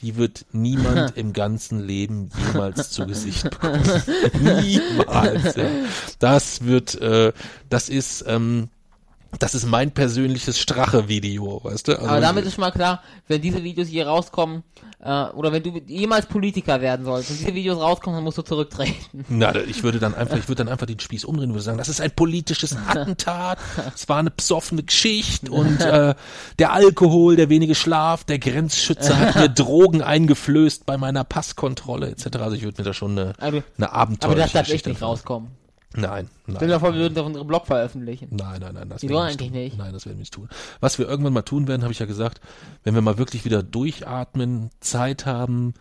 die wird niemand im ganzen Leben jemals zu Gesicht bekommen. niemals. Ja. Das wird, äh, das ist, ähm, das ist mein persönliches Strache-Video, weißt du? Also, Aber damit ist schon mal klar, wenn diese Videos hier rauskommen, äh, oder wenn du jemals Politiker werden sollst und diese Videos rauskommen, dann musst du zurücktreten. Na, ich würde dann einfach, ich würde dann einfach den Spieß umdrehen und würde sagen, das ist ein politisches Attentat, es war eine besoffene Geschichte und äh, der Alkohol, der wenige Schlaf, der Grenzschützer hat mir Drogen eingeflößt bei meiner Passkontrolle etc. Also ich würde mir da schon eine, Also, eine aber abenteuerliche das darf echt nicht rauskommen. Nein, Stell nein. dir vor, wir würden das auf unserem Blog veröffentlichen. Nein, nein, nein, das werden wir eigentlich tun. nicht? Nein, das werden wir nicht tun. Was wir irgendwann mal tun werden, habe ich ja gesagt, wenn wir mal wirklich wieder durchatmen, Zeit haben,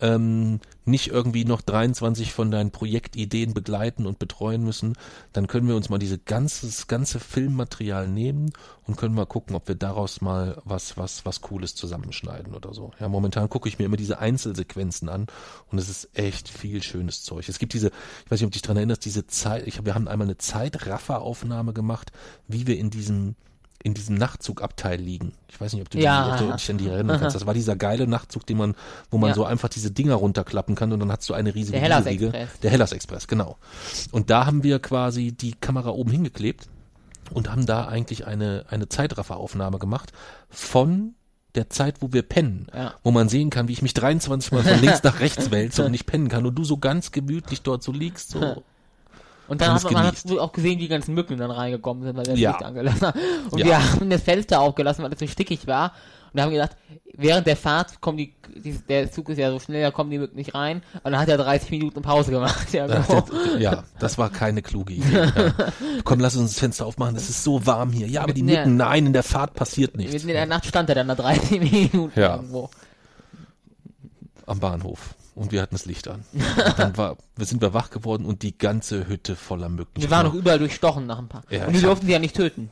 ähm, nicht irgendwie noch 23 von deinen Projektideen begleiten und betreuen müssen, dann können wir uns mal diese ganzes ganze Filmmaterial nehmen und können mal gucken, ob wir daraus mal was was was Cooles zusammenschneiden oder so. Ja, momentan gucke ich mir immer diese Einzelsequenzen an und es ist echt viel schönes Zeug. Es gibt diese, ich weiß nicht, ob du dich dran erinnerst, diese Zeit, ich wir haben einmal eine Zeitrafferaufnahme gemacht, wie wir in diesem in diesem Nachtzugabteil liegen. Ich weiß nicht, ob du, Ja. die, ob du dich an die erinnern kannst. Das war dieser geile Nachtzug, den man, wo man Ja. so einfach diese Dinger runterklappen kann und dann hast du eine riesige Der Hellas Wiege. Express. Der Hellas Express, genau. Und da haben wir quasi die Kamera oben hingeklebt und haben da eigentlich eine, eine Zeitrafferaufnahme gemacht von der Zeit, wo wir pennen, Ja. wo man sehen kann, wie ich mich 23 Mal von links nach rechts wälze und nicht pennen kann und du so ganz gemütlich dort so liegst, so. Und dann hat man, man hat so auch gesehen, wie die ganzen Mücken dann reingekommen sind, weil wir das Ja. Licht angelassen haben. Und Ja. wir haben das Fenster aufgelassen, weil es so stickig war. Und haben gedacht, während der Fahrt kommen die, die, der Zug ist ja so schnell, da kommen die Mücken nicht rein. Und dann hat er 30 Minuten Pause gemacht. Ja, Das, genau. das, ja, das war keine kluge Idee. Ja. Komm, lass uns das Fenster aufmachen, es ist so warm hier. Ja, aber die. Mücken, nein, in der Fahrt passiert nichts. In der Nacht stand er dann da 30 Minuten Ja. irgendwo. Am Bahnhof. Und wir hatten das Licht an. Und dann war, wir sind wir wach geworden und die ganze Hütte voller Mücken. Wir waren noch überall durchstochen nach ein paar. Ja, und die hab- durften sie ja nicht töten.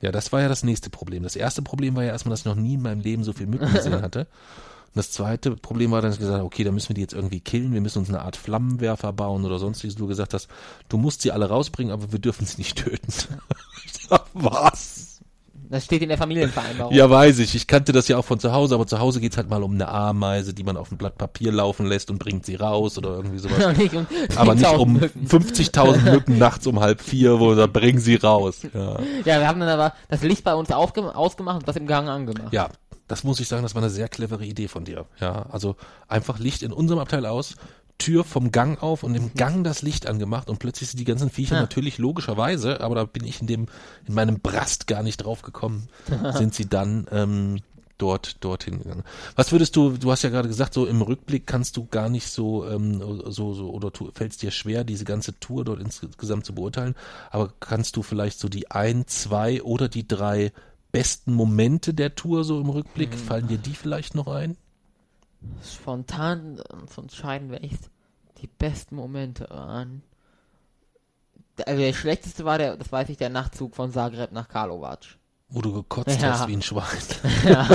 Ja, das war ja das nächste Problem. Das erste Problem war ja erstmal, dass ich noch nie in meinem Leben so viel Mücken gesehen hatte. Und das zweite Problem war dann, dass ich gesagt habe, okay, da müssen wir die jetzt irgendwie killen. Wir müssen uns eine Art Flammenwerfer bauen oder sonstiges. Du gesagt hast, du musst sie alle rausbringen, aber wir dürfen sie nicht töten. ich sag, was? Das steht in der Familienvereinbarung. Ja, weiß ich. Ich kannte das ja auch von zu Hause, aber zu Hause geht's halt mal um eine Ameise, die man auf ein Blatt Papier laufen lässt und bringt sie raus oder irgendwie sowas. nicht um aber nicht 10.000 um Mücken. 50.000 Mücken nachts um halb vier, wo da bringen sie raus. Ja. Ja, wir haben dann aber das Licht bei uns ausgemacht und das im Gang angemacht. ja, das muss ich sagen, das war eine sehr clevere Idee von dir. Ja, also einfach Licht in unserem Abteil aus, Tür vom Gang auf und im Gang das Licht angemacht und plötzlich sind die ganzen Viecher Ja. natürlich logischerweise, aber da bin ich in dem in meinem Brast gar nicht drauf gekommen, sind sie dann ähm, dort dorthin gegangen. Was würdest du? Du hast ja gerade gesagt, so im Rückblick kannst du gar nicht so ähm, so so oder tu, fällt es dir schwer, diese ganze Tour dort insgesamt zu beurteilen. Aber kannst du vielleicht so die ein, zwei oder die drei besten Momente der Tour so im Rückblick fallen dir die vielleicht noch ein? Spontan zu entscheiden, welches die besten Momente waren. Also der schlechteste war der, das weiß ich, der Nachtzug von Zagreb nach Karlovac. Wo du gekotzt Ja. hast wie ein Schwein. Ja,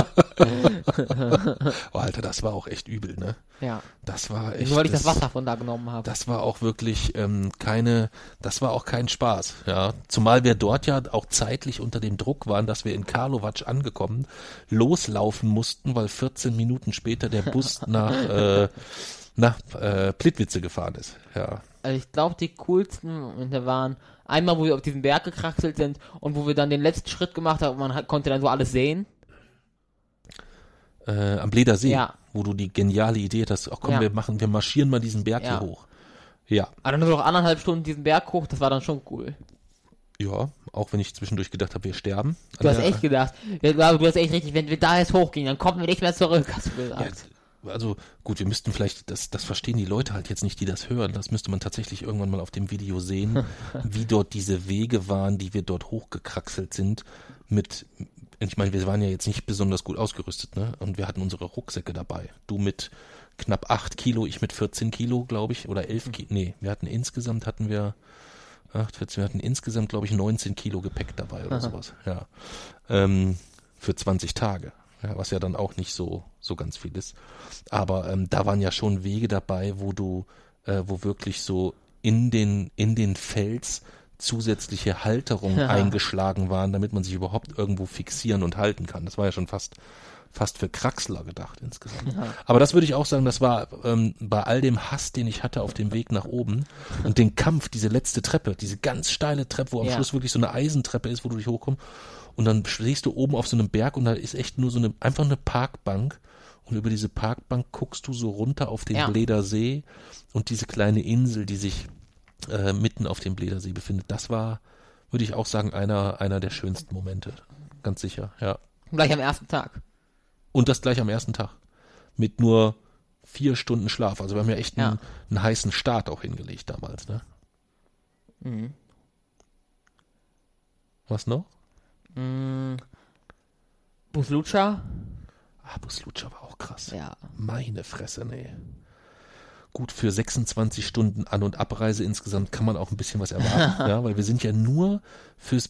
Oh, Alter, das war auch echt übel, ne? ja. Das war echt. Nur weil ich das Wasser von da genommen habe. Das war auch wirklich ähm, keine, das war auch kein Spaß, ja. Zumal wir dort ja auch zeitlich unter dem Druck waren, dass wir in Karlovac angekommen, loslaufen mussten, weil 14 Minuten später der Bus nach, äh, nach äh, Plitwitze gefahren ist, ja. Also ich glaube, die coolsten Momente waren einmal, wo wir auf diesen Berg gekraxelt sind und wo wir dann den letzten Schritt gemacht haben und man hat, konnte dann so alles sehen. Äh, am Bleder See, Ja. wo du die geniale Idee hast, ach komm, Ja. wir machen, wir marschieren mal diesen Berg Ja. hier hoch. Ja, Aber dann nur noch anderthalb Stunden diesen Berg hoch, das war dann schon cool. ja, auch wenn ich zwischendurch gedacht habe, wir sterben. Du hast Ja, echt gedacht, du hast echt richtig, wenn wir da jetzt hochgehen, dann kommen wir nicht mehr zurück, hast du gesagt. Also gut, wir müssten vielleicht, das, das verstehen die Leute halt jetzt nicht, die das hören. Das müsste man tatsächlich irgendwann mal auf dem Video sehen, wie dort diese Wege waren, die wir dort hochgekraxelt sind. Mit, ich meine, wir waren ja jetzt nicht besonders gut ausgerüstet, ne? Und wir hatten unsere Rucksäcke dabei. Du mit knapp 8 Kilo, ich mit 14 Kilo, glaube ich, oder 11 Kilo. Nee, wir hatten insgesamt hatten wir 8, 14, wir hatten insgesamt, glaube ich, 19 Kilo Gepäck dabei oder Aha. sowas. Ja. Ähm, für 20 Tage. Ja, was ja dann auch nicht so, so ganz viel ist. Aber ähm, da waren ja schon Wege dabei, wo du, äh, wo wirklich so in den, in den Fels zusätzliche Halterungen Ja. eingeschlagen waren, damit man sich überhaupt irgendwo fixieren und halten kann. Das war ja schon fast, fast für Kraxler gedacht insgesamt. Ja. Aber das würde ich auch sagen, das war ähm, bei all dem Hass, den ich hatte auf dem Weg nach oben und den Kampf, diese letzte Treppe, diese ganz steile Treppe, wo am Ja. Schluss wirklich so eine Eisentreppe ist, wo du dich hochkommst. Und dann stehst du oben auf so einem Berg und da ist echt nur so eine, einfach eine Parkbank. Und über diese Parkbank guckst du so runter auf den Ja. Bleder See und diese kleine Insel, die sich äh, mitten auf dem Bleder See befindet. Das war, würde ich auch sagen, einer, einer der schönsten Momente. Ganz sicher, ja. Gleich am ersten Tag. Und das gleich am ersten Tag. Mit nur vier Stunden Schlaf. Also wir haben ja echt Ja. einen, einen heißen Start auch hingelegt damals, ne? Mhm. Was noch? Mhm. Buslucha? Ah, Buslucha war auch krass. Ja. Meine Fresse, nee. Gut, für 26 Stunden An- und Abreise insgesamt kann man auch ein bisschen was erwarten, ja, weil wir sind ja nur fürs,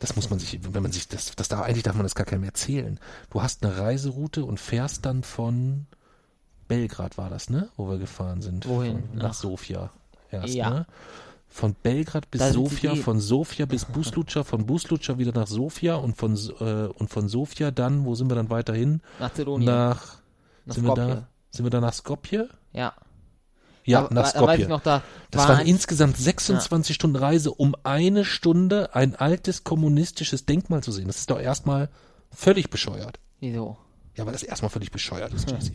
das muss man sich, wenn man sich, das, das da, eigentlich darf man das gar keinem erzählen. Du hast eine Reiseroute und fährst dann von Belgrad war das, ne, wo wir gefahren sind. Wohin? Nach, Nach- Sofia erst, Ja. ne? Von Belgrad bis Da Sofia, von Sofia bis Buslucha, von Buslucha wieder nach Sofia und von, äh, und von Sofia dann, wo sind wir dann weiterhin? Mazedonien. Nach, Nach sind wir Skopje. da, sind wir da nach Skopje? Ja. Ja, Da- nach da- da Skopje. noch, da das war waren insgesamt 26 Stunden Reise, um eine Stunde ein altes kommunistisches Denkmal zu sehen. Das ist doch erstmal völlig bescheuert. Wieso? Ja, weil das erstmal völlig bescheuert ist, Jesse.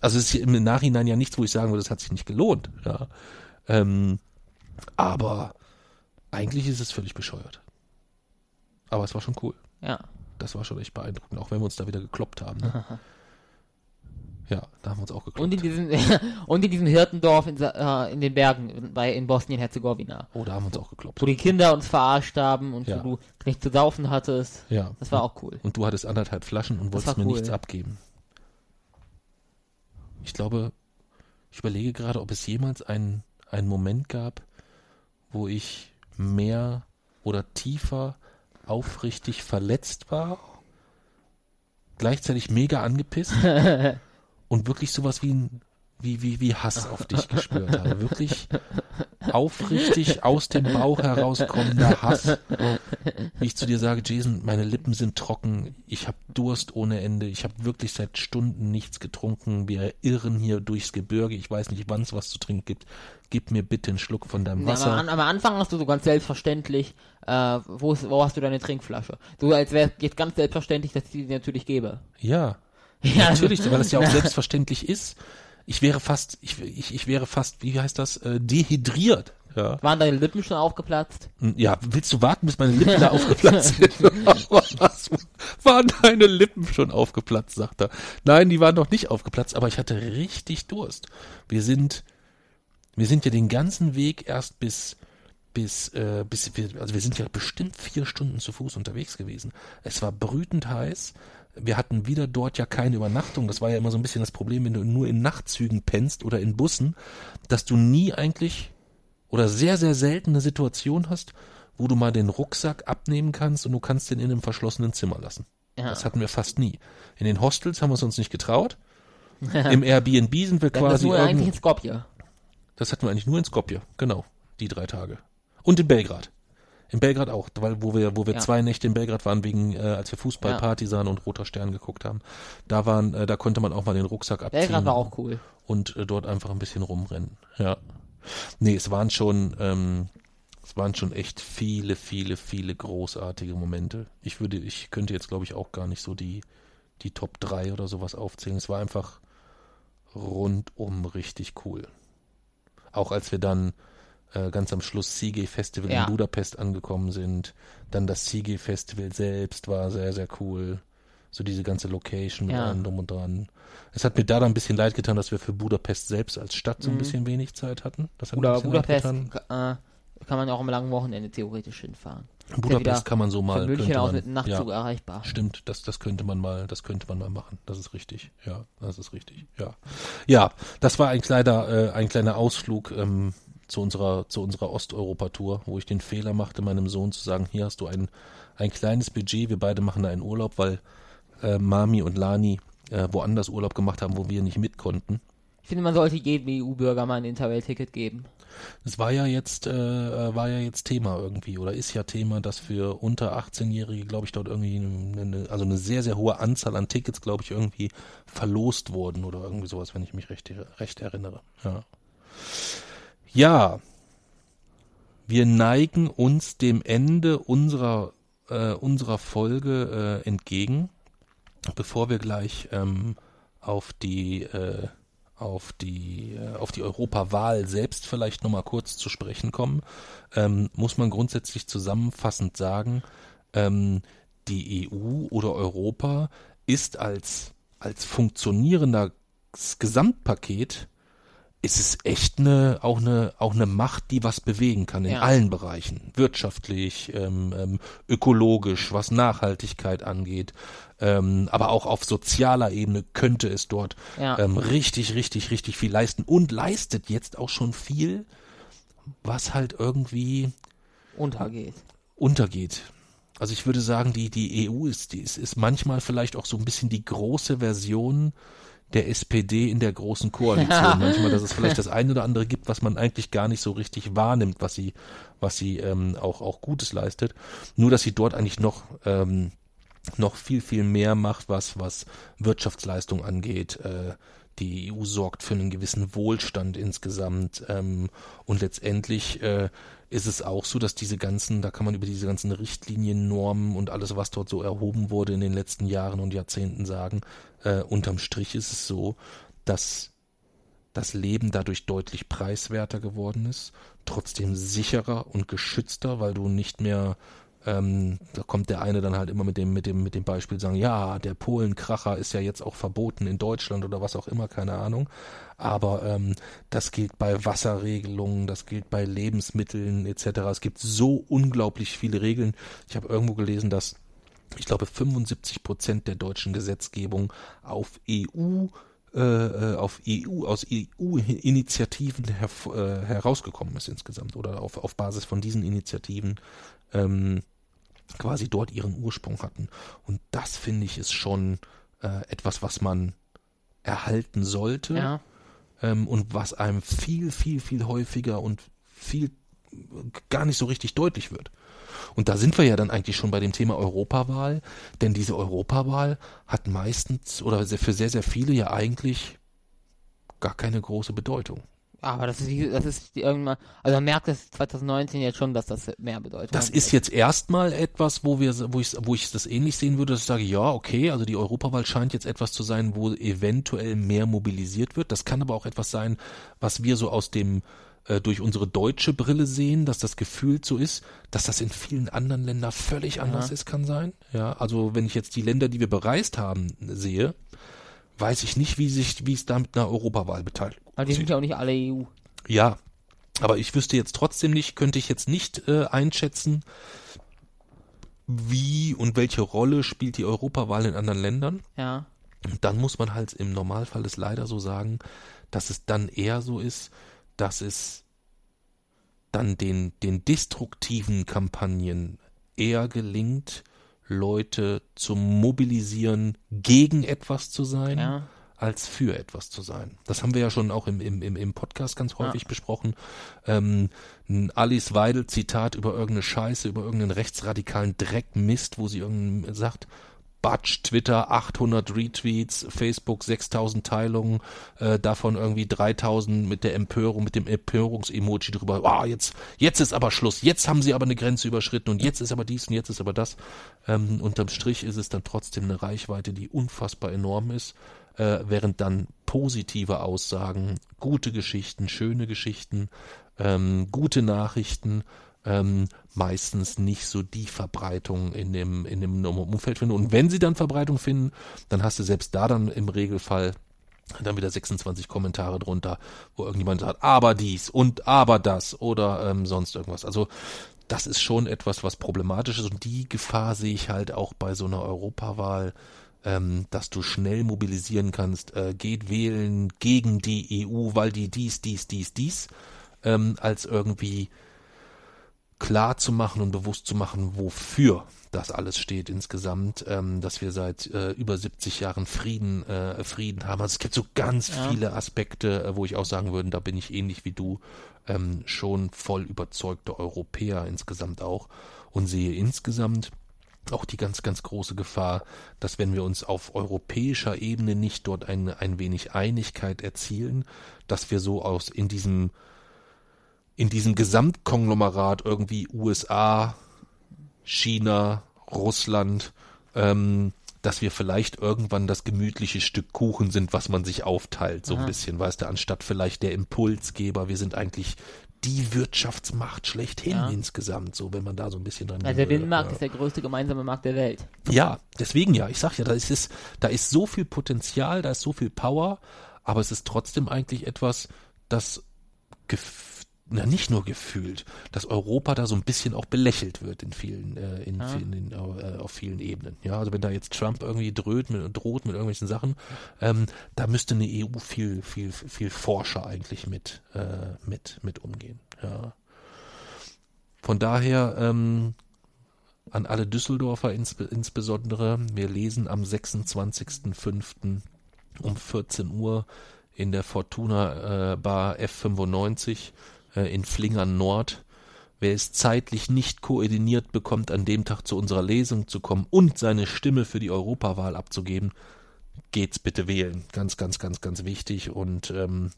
Also es ist im Nachhinein ja nichts, wo ich sagen würde, das hat sich nicht gelohnt. Ja. Ähm, aber eigentlich ist es völlig bescheuert. Aber es war schon cool. Ja. Das war schon echt beeindruckend, auch wenn wir uns da wieder gekloppt haben. Ne? Ja, da haben wir uns auch gekloppt. Und in diesem, und in diesem Hirtendorf in, äh, in den Bergen bei, in Bosnien-Herzegowina. oh, da haben wir uns auch gekloppt. Wo die Kinder uns verarscht haben und Ja. wo du nichts zu saufen hattest. Ja. Das war auch cool. Und du hattest anderthalb Flaschen und Das wolltest mir cool. nichts abgeben. Ich glaube, ich überlege gerade, ob es jemals einen, einen Moment gab, wo ich mehr oder tiefer aufrichtig verletzt war, gleichzeitig mega angepisst und wirklich sowas wie ein wie, wie, wie Hass auf dich gespürt habe. Wirklich aufrichtig aus dem Bauch herauskommender Hass. Wie ich zu dir sage, Jason, meine Lippen sind trocken, ich habe Durst ohne Ende, ich habe wirklich seit Stunden nichts getrunken, wir irren hier durchs Gebirge, ich weiß nicht, wann es was zu trinken gibt. Gib mir bitte einen Schluck von deinem Ja, Wasser. am, am Anfang hast du so ganz selbstverständlich, äh, wo, ist, wo hast du deine Trinkflasche? So als wäre jetzt ganz selbstverständlich, dass ich die natürlich gebe. Ja, Ja, natürlich, weil es ja auch selbstverständlich ist. Ich wäre fast, ich, ich, ich wäre fast, wie heißt das, äh, dehydriert. Ja. Waren deine Lippen schon aufgeplatzt? ja, willst du warten, bis meine Lippen da aufgeplatzt sind? Was? Waren deine Lippen schon aufgeplatzt, sagt er. Nein, die waren noch nicht aufgeplatzt, aber ich hatte richtig Durst. Wir sind, wir sind ja den ganzen Weg erst bis, bis, äh, bis wir, also wir sind ja bestimmt vier Stunden zu Fuß unterwegs gewesen. Es war brütend heiß. Wir hatten wieder dort ja keine Übernachtung. Das war ja immer so ein bisschen das Problem, wenn du nur in Nachtzügen pennst oder in Bussen, dass du nie eigentlich oder sehr, sehr selten eine Situation hast, wo du mal den Rucksack abnehmen kannst und du kannst den in einem verschlossenen Zimmer lassen. Ja. Das hatten wir fast nie. In den Hostels haben wir es uns nicht getraut. Im Airbnb sind wir Das quasi nur eigentlich in Skopje. Das hatten wir eigentlich nur in Skopje, genau, die drei Tage. Und in Belgrad. In Belgrad auch, weil wo wir, wo wir Ja. zwei Nächte in Belgrad waren, wegen, äh, als wir Fußball, Ja. Partisan und Roter Stern geguckt haben. Da waren, äh, da konnte man auch mal den Rucksack abziehen Belgrad war auch cool. und äh, dort einfach ein bisschen rumrennen. Ja. Nee, es waren schon, ähm, es waren schon echt viele, viele, viele großartige Momente. Ich würde, ich könnte jetzt glaube ich auch gar nicht so die, die Top 3 oder sowas aufzählen. Es war einfach rundum richtig cool. Auch als wir dann äh, ganz am Schluss Seagay Festival Ja. in Budapest angekommen sind, dann das Seagay Festival selbst war sehr, sehr cool. So diese ganze Location Ja. allem drum und dran. Es hat mir da dann ein bisschen leid getan, dass wir für Budapest selbst als Stadt so ein Mhm. bisschen wenig Zeit hatten. Das hat leid Budapest getan. äh, kann man auch am langen Wochenende theoretisch hinfahren. Budapest kann man so mal. München könnte aus man, mit einem Nachtzug ja, erreichbar. Stimmt, das, das könnte man mal, das könnte man mal machen. Das ist richtig. Ja, das ist richtig. Ja, ja, das war ein kleiner, äh, ein kleiner Ausflug ähm, zu unserer, zu unserer Osteuropa-Tour, wo ich den Fehler machte, meinem Sohn zu sagen: Hier hast du ein, ein kleines Budget. Wir beide machen da einen Urlaub, weil äh, Mami und Lani äh, woanders Urlaub gemacht haben, wo wir nicht mit konnten. Ich finde, man sollte jedem EU-Bürger mal ein Interrail-Ticket geben. Das war ja jetzt, äh, war ja jetzt Thema irgendwie oder ist ja Thema, dass für unter 18-Jährige, glaube ich, dort irgendwie eine, also eine sehr, sehr hohe Anzahl an Tickets, glaube ich, irgendwie verlost wurden oder irgendwie sowas, wenn ich mich recht, recht erinnere. Ja. ja, wir neigen uns dem Ende unserer, äh, unserer Folge äh, entgegen, bevor wir gleich ähm, auf die äh, auf die, äh, auf die Europawahl selbst vielleicht nochmal kurz zu sprechen kommen, ähm, muss man grundsätzlich zusammenfassend sagen, ähm, die EU oder Europa ist als, als funktionierendes Gesamtpaket ist es echt eine, auch eine, auch eine Macht, die was bewegen kann in Ja. allen Bereichen. Wirtschaftlich, ähm, ähm, ökologisch, was Nachhaltigkeit angeht, ähm, aber auch auf sozialer Ebene könnte es dort Ja. ähm, richtig, richtig, richtig viel leisten und leistet jetzt auch schon viel, was halt irgendwie Untergeht. untergeht. Also ich würde sagen, die, die EU ist, die ist, ist manchmal vielleicht auch so ein bisschen die große Version der SPD in der großen Koalition. Manchmal, dass es vielleicht das eine oder andere gibt, was man eigentlich gar nicht so richtig wahrnimmt, was sie, was sie ähm, auch, auch Gutes leistet. Nur, dass sie dort eigentlich noch, ähm, noch viel, viel mehr macht, was, was Wirtschaftsleistung angeht. Äh, die EU sorgt für einen gewissen Wohlstand insgesamt. Ähm, und letztendlich äh, ist es auch so, dass diese ganzen, da kann man über diese ganzen Richtlinien, Normen und alles, was dort so erhoben wurde in den letzten Jahren und Jahrzehnten sagen, äh, unterm Strich ist es so, dass das Leben dadurch deutlich preiswerter geworden ist, trotzdem sicherer und geschützter, weil du nicht mehr ähm, da kommt der eine dann halt immer mit dem, mit dem, mit dem Beispiel sagen, ja, der Polenkracher ist ja jetzt auch verboten in Deutschland oder was auch immer, keine Ahnung. Aber ähm, das gilt bei Wasserregelungen, das gilt bei Lebensmitteln etc. Es gibt so unglaublich viele Regeln. Ich habe irgendwo gelesen, dass ich glaube 75 Prozent der deutschen Gesetzgebung auf EU äh, äh, auf EU aus EU-Initiativen äh, herausgekommen ist insgesamt oder auf, auf Basis von diesen Initiativen ähm, quasi dort ihren Ursprung hatten. Und das finde ich ist schon äh, etwas, was man erhalten sollte Ja. ähm, und was einem viel, viel, viel häufiger und viel gar nicht so richtig deutlich wird. Und da sind wir ja dann eigentlich schon bei dem Thema Europawahl, denn diese Europawahl hat meistens oder für sehr, sehr viele ja eigentlich gar keine große Bedeutung. Aber das ist, das ist irgendwann, also man merkt es 2019 jetzt schon, dass das mehr bedeutet. Das ist jetzt erstmal etwas, wo wir, wo ich, wo ich das ähnlich sehen würde, dass ich sage, ja, okay, also die Europawahl scheint jetzt etwas zu sein, wo eventuell mehr mobilisiert wird. Das kann aber auch etwas sein, was wir so aus dem äh, durch unsere deutsche Brille sehen, dass das gefühlt so ist, dass das in vielen anderen Ländern völlig anders ist, kann sein. Ja, also wenn ich jetzt die Länder, die wir bereist haben, sehe, weiß ich nicht, wie sich, wie es da mit einer Europawahl beteiligt. Weil die sind ja auch nicht alle EU. Ja, aber ich wüsste jetzt trotzdem nicht, könnte ich jetzt nicht äh, einschätzen, wie und welche Rolle spielt die Europawahl in anderen Ländern. Ja. Und dann muss man halt im Normalfall es leider so sagen, dass es dann eher so ist, dass es dann den, den destruktiven Kampagnen eher gelingt, Leute zu mobilisieren, gegen etwas zu sein, Ja. als für etwas zu sein. Das haben wir ja schon auch im, im, im- im Podcast ganz häufig besprochen. Ähm, ein Alice Weidel Zitat über irgendeine Scheiße, über irgendeinen rechtsradikalen Dreckmist, wo sie irgendein sagt, Batsch, Twitter 800 Retweets, Facebook 6000 Teilungen, äh, davon irgendwie 3000 mit der Empörung, mit dem Empörungsemoji drüber. Ah, jetzt, jetzt ist aber Schluss. Jetzt haben sie aber eine Grenze überschritten und jetzt ist aber dies und jetzt ist aber das. Ähm, unterm Strich ist es dann trotzdem eine Reichweite, die unfassbar enorm ist, äh, während dann positive Aussagen, gute Geschichten, schöne Geschichten, ähm, gute Nachrichten ähm, meistens nicht so die Verbreitung in dem, in dem Umfeld finden. Und wenn sie dann Verbreitung finden, dann hast du selbst da dann im Regelfall Dann wieder 26 Kommentare drunter, wo irgendjemand sagt, aber dies und aber das oder ähm, sonst irgendwas. Also das ist schon etwas, was problematisch ist und die Gefahr sehe ich halt auch bei so einer Europawahl, ähm, dass du schnell mobilisieren kannst, äh, geht wählen gegen die EU, weil die dies, dies, dies, dies, ähm, als irgendwie klar zu machen und bewusst zu machen, wofür das alles steht insgesamt, ähm, dass wir seit äh, über 70 Jahren Frieden, äh, Frieden haben. Also es gibt so ganz ja. viele Aspekte, äh, wo ich auch sagen würde, da bin ich ähnlich wie du, ähm, schon voll überzeugte Europäer insgesamt auch und sehe insgesamt auch die ganz, ganz große Gefahr, dass wenn wir uns auf europäischer Ebene nicht dort ein, ein wenig Einigkeit erzielen, dass wir so aus in diesem in diesem Gesamtkonglomerat irgendwie USA, China, Russland, ähm, dass wir vielleicht irgendwann das gemütliche Stück Kuchen sind, was man sich aufteilt, so Aha. ein bisschen, weißt du, anstatt vielleicht der Impulsgeber, wir sind eigentlich die Wirtschaftsmacht schlechthin ja. insgesamt, so wenn man da so ein bisschen dran Also der Binnenmarkt ja. ist der größte gemeinsame Markt der Welt. Ja, deswegen ja, ich sag ja, da ist es, da ist so viel Potenzial, da ist so viel Power, aber es ist trotzdem eigentlich etwas, das na nicht nur gefühlt, dass Europa da so ein bisschen auch belächelt wird in vielen, äh, in, ah. vielen in, äh, auf vielen Ebenen. Ja, also wenn da jetzt Trump irgendwie droht mit, droht mit irgendwelchen Sachen, ähm, da müsste eine EU viel, viel, viel forscher eigentlich mit, äh, mit, mit umgehen. Ja. Von daher ähm, an alle Düsseldorfer ins, insbesondere, wir lesen am 26.05. um 14 Uhr in der Fortuna äh, Bar F95 äh, in Flingern Nord. Wer es zeitlich nicht koordiniert bekommt, an dem Tag zu unserer Lesung zu kommen und seine Stimme für die Europawahl abzugeben, geht's bitte wählen. Ganz, ganz, ganz, ganz wichtig. Und ähm,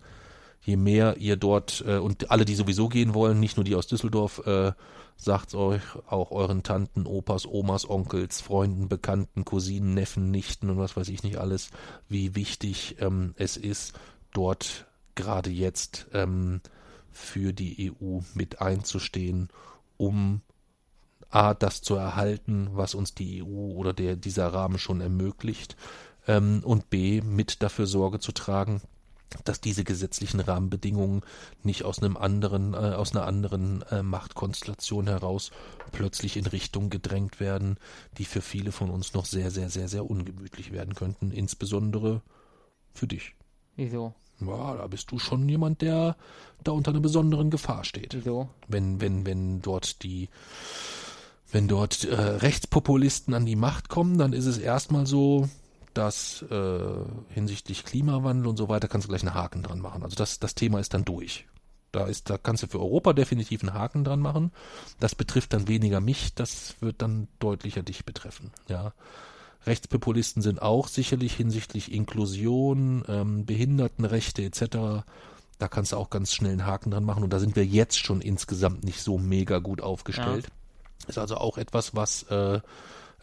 je mehr ihr dort äh, und alle, die sowieso gehen wollen, nicht nur die aus Düsseldorf, äh, sagt's euch auch euren Tanten, Opas, Omas, Onkels, Freunden, Bekannten, Cousinen, Neffen, Nichten und was weiß ich nicht alles, wie wichtig ähm, es ist, dort gerade jetzt ähm, für die EU mit einzustehen, um A, das zu erhalten, was uns die EU oder der, dieser Rahmen schon ermöglicht, ähm, und B, mit dafür Sorge zu tragen, dass diese gesetzlichen Rahmenbedingungen nicht aus einem anderen, äh, aus einer anderen äh, Machtkonstellation heraus plötzlich in Richtung gedrängt werden, die für viele von uns noch sehr, sehr, sehr, sehr ungemütlich werden könnten, insbesondere für dich. Wieso? Ja, da bist du schon jemand, der da unter einer besonderen Gefahr steht. Wieso? Wenn, wenn, wenn dort die, wenn dort äh, Rechtspopulisten an die Macht kommen, dann ist es erstmal so, dass äh, hinsichtlich Klimawandel und so weiter kannst du gleich einen Haken dran machen. Also das, das Thema ist dann durch. Da ist, da kannst du für Europa definitiv einen Haken dran machen. Das betrifft dann weniger mich, das wird dann deutlicher dich betreffen. Ja. Rechtspopulisten sind auch sicherlich hinsichtlich Inklusion, ähm, Behindertenrechte etc. Da kannst du auch ganz schnell einen Haken dran machen und da sind wir jetzt schon insgesamt nicht so mega gut aufgestellt. Ja. Ist also auch etwas, was äh,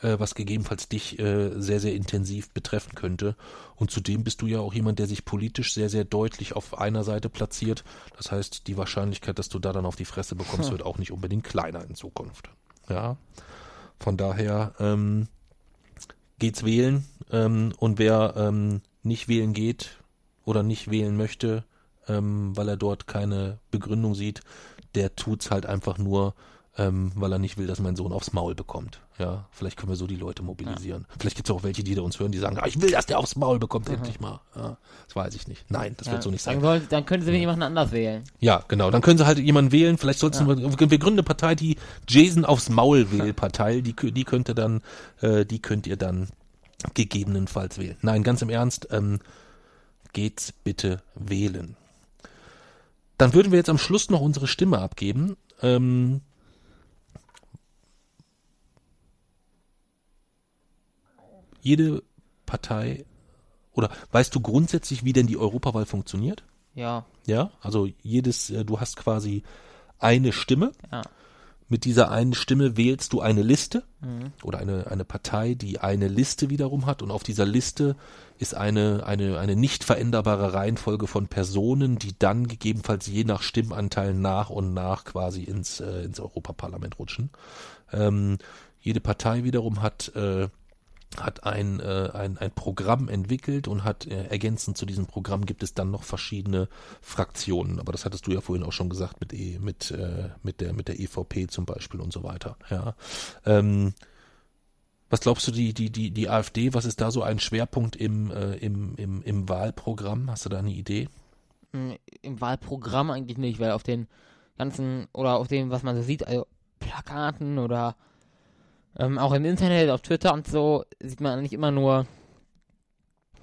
äh, was gegebenenfalls dich äh, sehr, sehr intensiv betreffen könnte. Und zudem bist du ja auch jemand, der sich politisch sehr, sehr deutlich auf einer Seite platziert. Das heißt, die Wahrscheinlichkeit, dass du da dann auf die Fresse bekommst, hm. wird auch nicht unbedingt kleiner in Zukunft. Ja. Von daher, ähm, geht's wählen ähm, und wer ähm, nicht wählen geht oder nicht wählen möchte, ähm, weil er dort keine Begründung sieht, der tut's halt einfach nur, ähm, weil er nicht will, dass mein Sohn aufs Maul bekommt. Ja, vielleicht können wir so die Leute mobilisieren. Ja. Vielleicht gibt's auch welche, die da uns hören, die sagen, ah, ich will, dass der aufs Maul bekommt, mhm. endlich mal. Ja, das weiß ich nicht. Nein, das ja. wird so nicht sein. Dann, dann können sie ja. jemanden anders wählen. Ja, genau. Dann können sie halt jemanden wählen. Vielleicht sollten wir, wir gründen eine Partei, die Jason aufs Maul wählt Partei. Die, die könnte dann, äh, die könnt ihr dann gegebenenfalls wählen. Nein, ganz im Ernst, ähm, geht's bitte wählen. Dann würden wir jetzt am Schluss noch unsere Stimme abgeben. Ähm, jede Partei oder weißt du grundsätzlich, wie denn die Europawahl funktioniert? Ja. Ja, also jedes, äh, du hast quasi eine Stimme. Ja. Mit dieser einen Stimme wählst du eine Liste mhm. oder eine, eine Partei, die eine Liste wiederum hat und auf dieser Liste ist eine, eine, eine nicht veränderbare Reihenfolge von Personen, die dann gegebenenfalls je nach Stimmanteil nach und nach quasi ins, äh, ins Europaparlament rutschen. Ähm, jede Partei wiederum hat äh, hat ein, äh, ein, ein Programm entwickelt und hat äh, ergänzend zu diesem Programm gibt es dann noch verschiedene Fraktionen. Aber das hattest du ja vorhin auch schon gesagt mit e, mit äh, mit der mit der EVP zum Beispiel und so weiter. Ja. Ähm, was glaubst du die die die die AfD? Was ist da so ein Schwerpunkt im äh, im, im im Wahlprogramm? Hast du da eine Idee? Hm, Im Wahlprogramm eigentlich nicht, weil auf den ganzen oder auf dem, was man so sieht, also Plakaten oder ähm, auch im Internet, auf Twitter und so, sieht man eigentlich immer nur,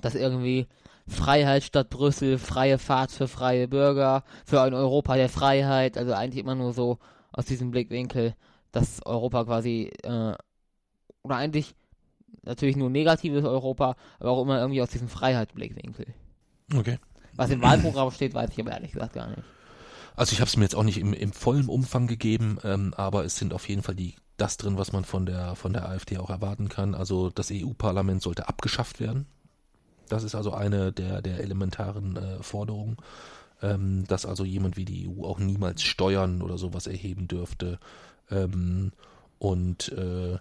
dass irgendwie Freiheit statt Brüssel, freie Fahrt für freie Bürger, für ein Europa der Freiheit, also eigentlich immer nur so aus diesem Blickwinkel, dass Europa quasi, äh, oder eigentlich natürlich nur negatives Europa, aber auch immer irgendwie aus diesem Freiheitsblickwinkel. Okay. Was im Wahlprogramm steht, weiß ich aber ehrlich gesagt gar nicht. Also ich habe es mir jetzt auch nicht im, im vollen Umfang gegeben, ähm, aber es sind auf jeden Fall die das drin, was man von der von der AfD auch erwarten kann. Also das EU-Parlament sollte abgeschafft werden. Das ist also eine der der elementaren äh, Forderungen, ähm, dass also jemand wie die EU auch niemals Steuern oder sowas erheben dürfte ähm, und äh,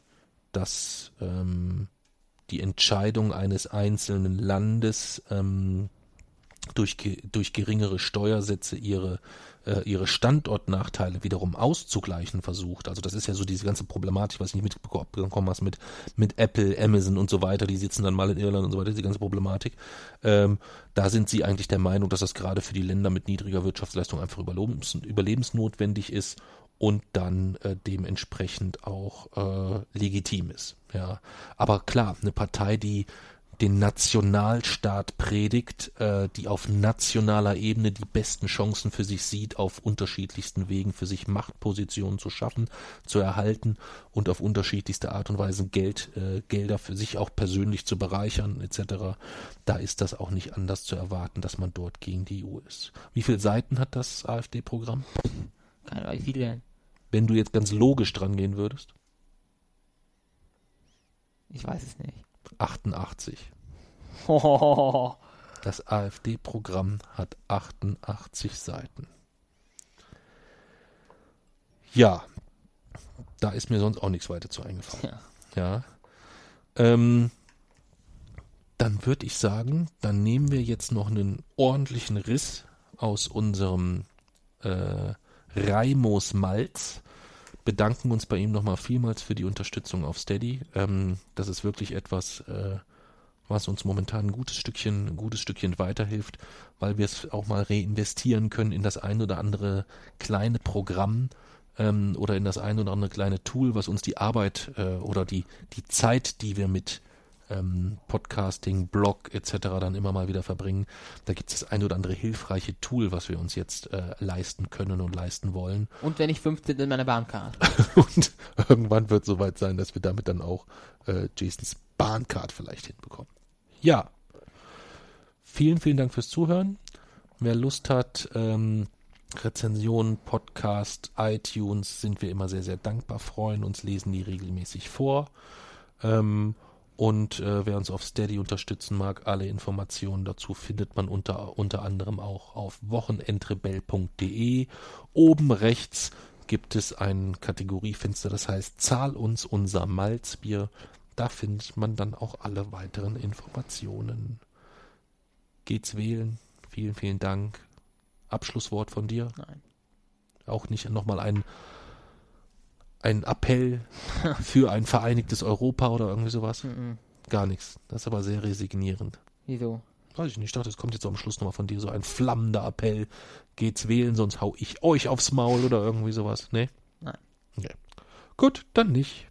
dass ähm, die Entscheidung eines einzelnen Landes ähm, durch, durch geringere Steuersätze ihre ihre Standortnachteile wiederum auszugleichen versucht. Also das ist ja so diese ganze Problematik, was ich nicht mitbekommen hast mit, mit Apple, Amazon und so weiter, die sitzen dann mal in Irland und so weiter, die ganze Problematik. Ähm, da sind sie eigentlich der Meinung, dass das gerade für die Länder mit niedriger Wirtschaftsleistung einfach überlebens, überlebensnotwendig ist und dann äh, dementsprechend auch äh, legitim ist. Ja, aber klar, eine Partei, die den Nationalstaat predigt, äh, die auf nationaler Ebene die besten Chancen für sich sieht, auf unterschiedlichsten Wegen für sich Machtpositionen zu schaffen, zu erhalten und auf unterschiedlichste Art und Weise Geld, äh, Gelder für sich auch persönlich zu bereichern etc. Da ist das auch nicht anders zu erwarten, dass man dort gegen die EU ist. Wie viele Seiten hat das AfD-Programm? Keine Ahnung, wie viele Wenn du jetzt ganz logisch dran gehen würdest? Ich weiß es nicht. 88. Hohoho. Das AfD-Programm hat 88 Seiten. Ja, da ist mir sonst auch nichts weiter zu eingefallen. Ja. Ja. Ähm, dann würde ich sagen, dann nehmen wir jetzt noch einen ordentlichen Riss aus unserem äh, Reimos Malz bedanken uns bei ihm nochmal vielmals für die Unterstützung auf Steady. Ähm, das ist wirklich etwas, äh, was uns momentan ein gutes Stückchen, ein gutes Stückchen weiterhilft, weil wir es auch mal reinvestieren können in das ein oder andere kleine Programm ähm, oder in das ein oder andere kleine Tool, was uns die Arbeit äh, oder die, die Zeit, die wir mit ähm, Podcasting, Blog etc. dann immer mal wieder verbringen. Da gibt es das ein oder andere hilfreiche Tool, was wir uns jetzt äh, leisten können und leisten wollen. Und wenn ich 15 in meiner Bahncard. und irgendwann wird soweit sein, dass wir damit dann auch äh, Jasons Bahncard vielleicht hinbekommen. Ja. Vielen, vielen Dank fürs Zuhören. Wer Lust hat, ähm, Rezensionen, Podcast, iTunes sind wir immer sehr, sehr dankbar, freuen uns, lesen die regelmäßig vor. Ähm, und äh, wer uns auf Steady unterstützen mag, alle Informationen dazu findet man unter, unter anderem auch auf wochenendrebell.de. Oben rechts gibt es ein Kategoriefenster, das heißt Zahl uns unser Malzbier. Da findet man dann auch alle weiteren Informationen. Geht's wählen. Vielen, vielen Dank. Abschlusswort von dir? Nein. Auch nicht nochmal ein, ein Appell für ein vereinigtes Europa oder irgendwie sowas? Mhm. Gar nichts. Das ist aber sehr resignierend. Wieso? Weiß ich nicht. Ich dachte, es kommt jetzt am Schluss nochmal von dir so ein flammender Appell. Geht's wählen, sonst hau ich euch aufs Maul oder irgendwie sowas. Nee? Nein. Okay. Gut, dann nicht.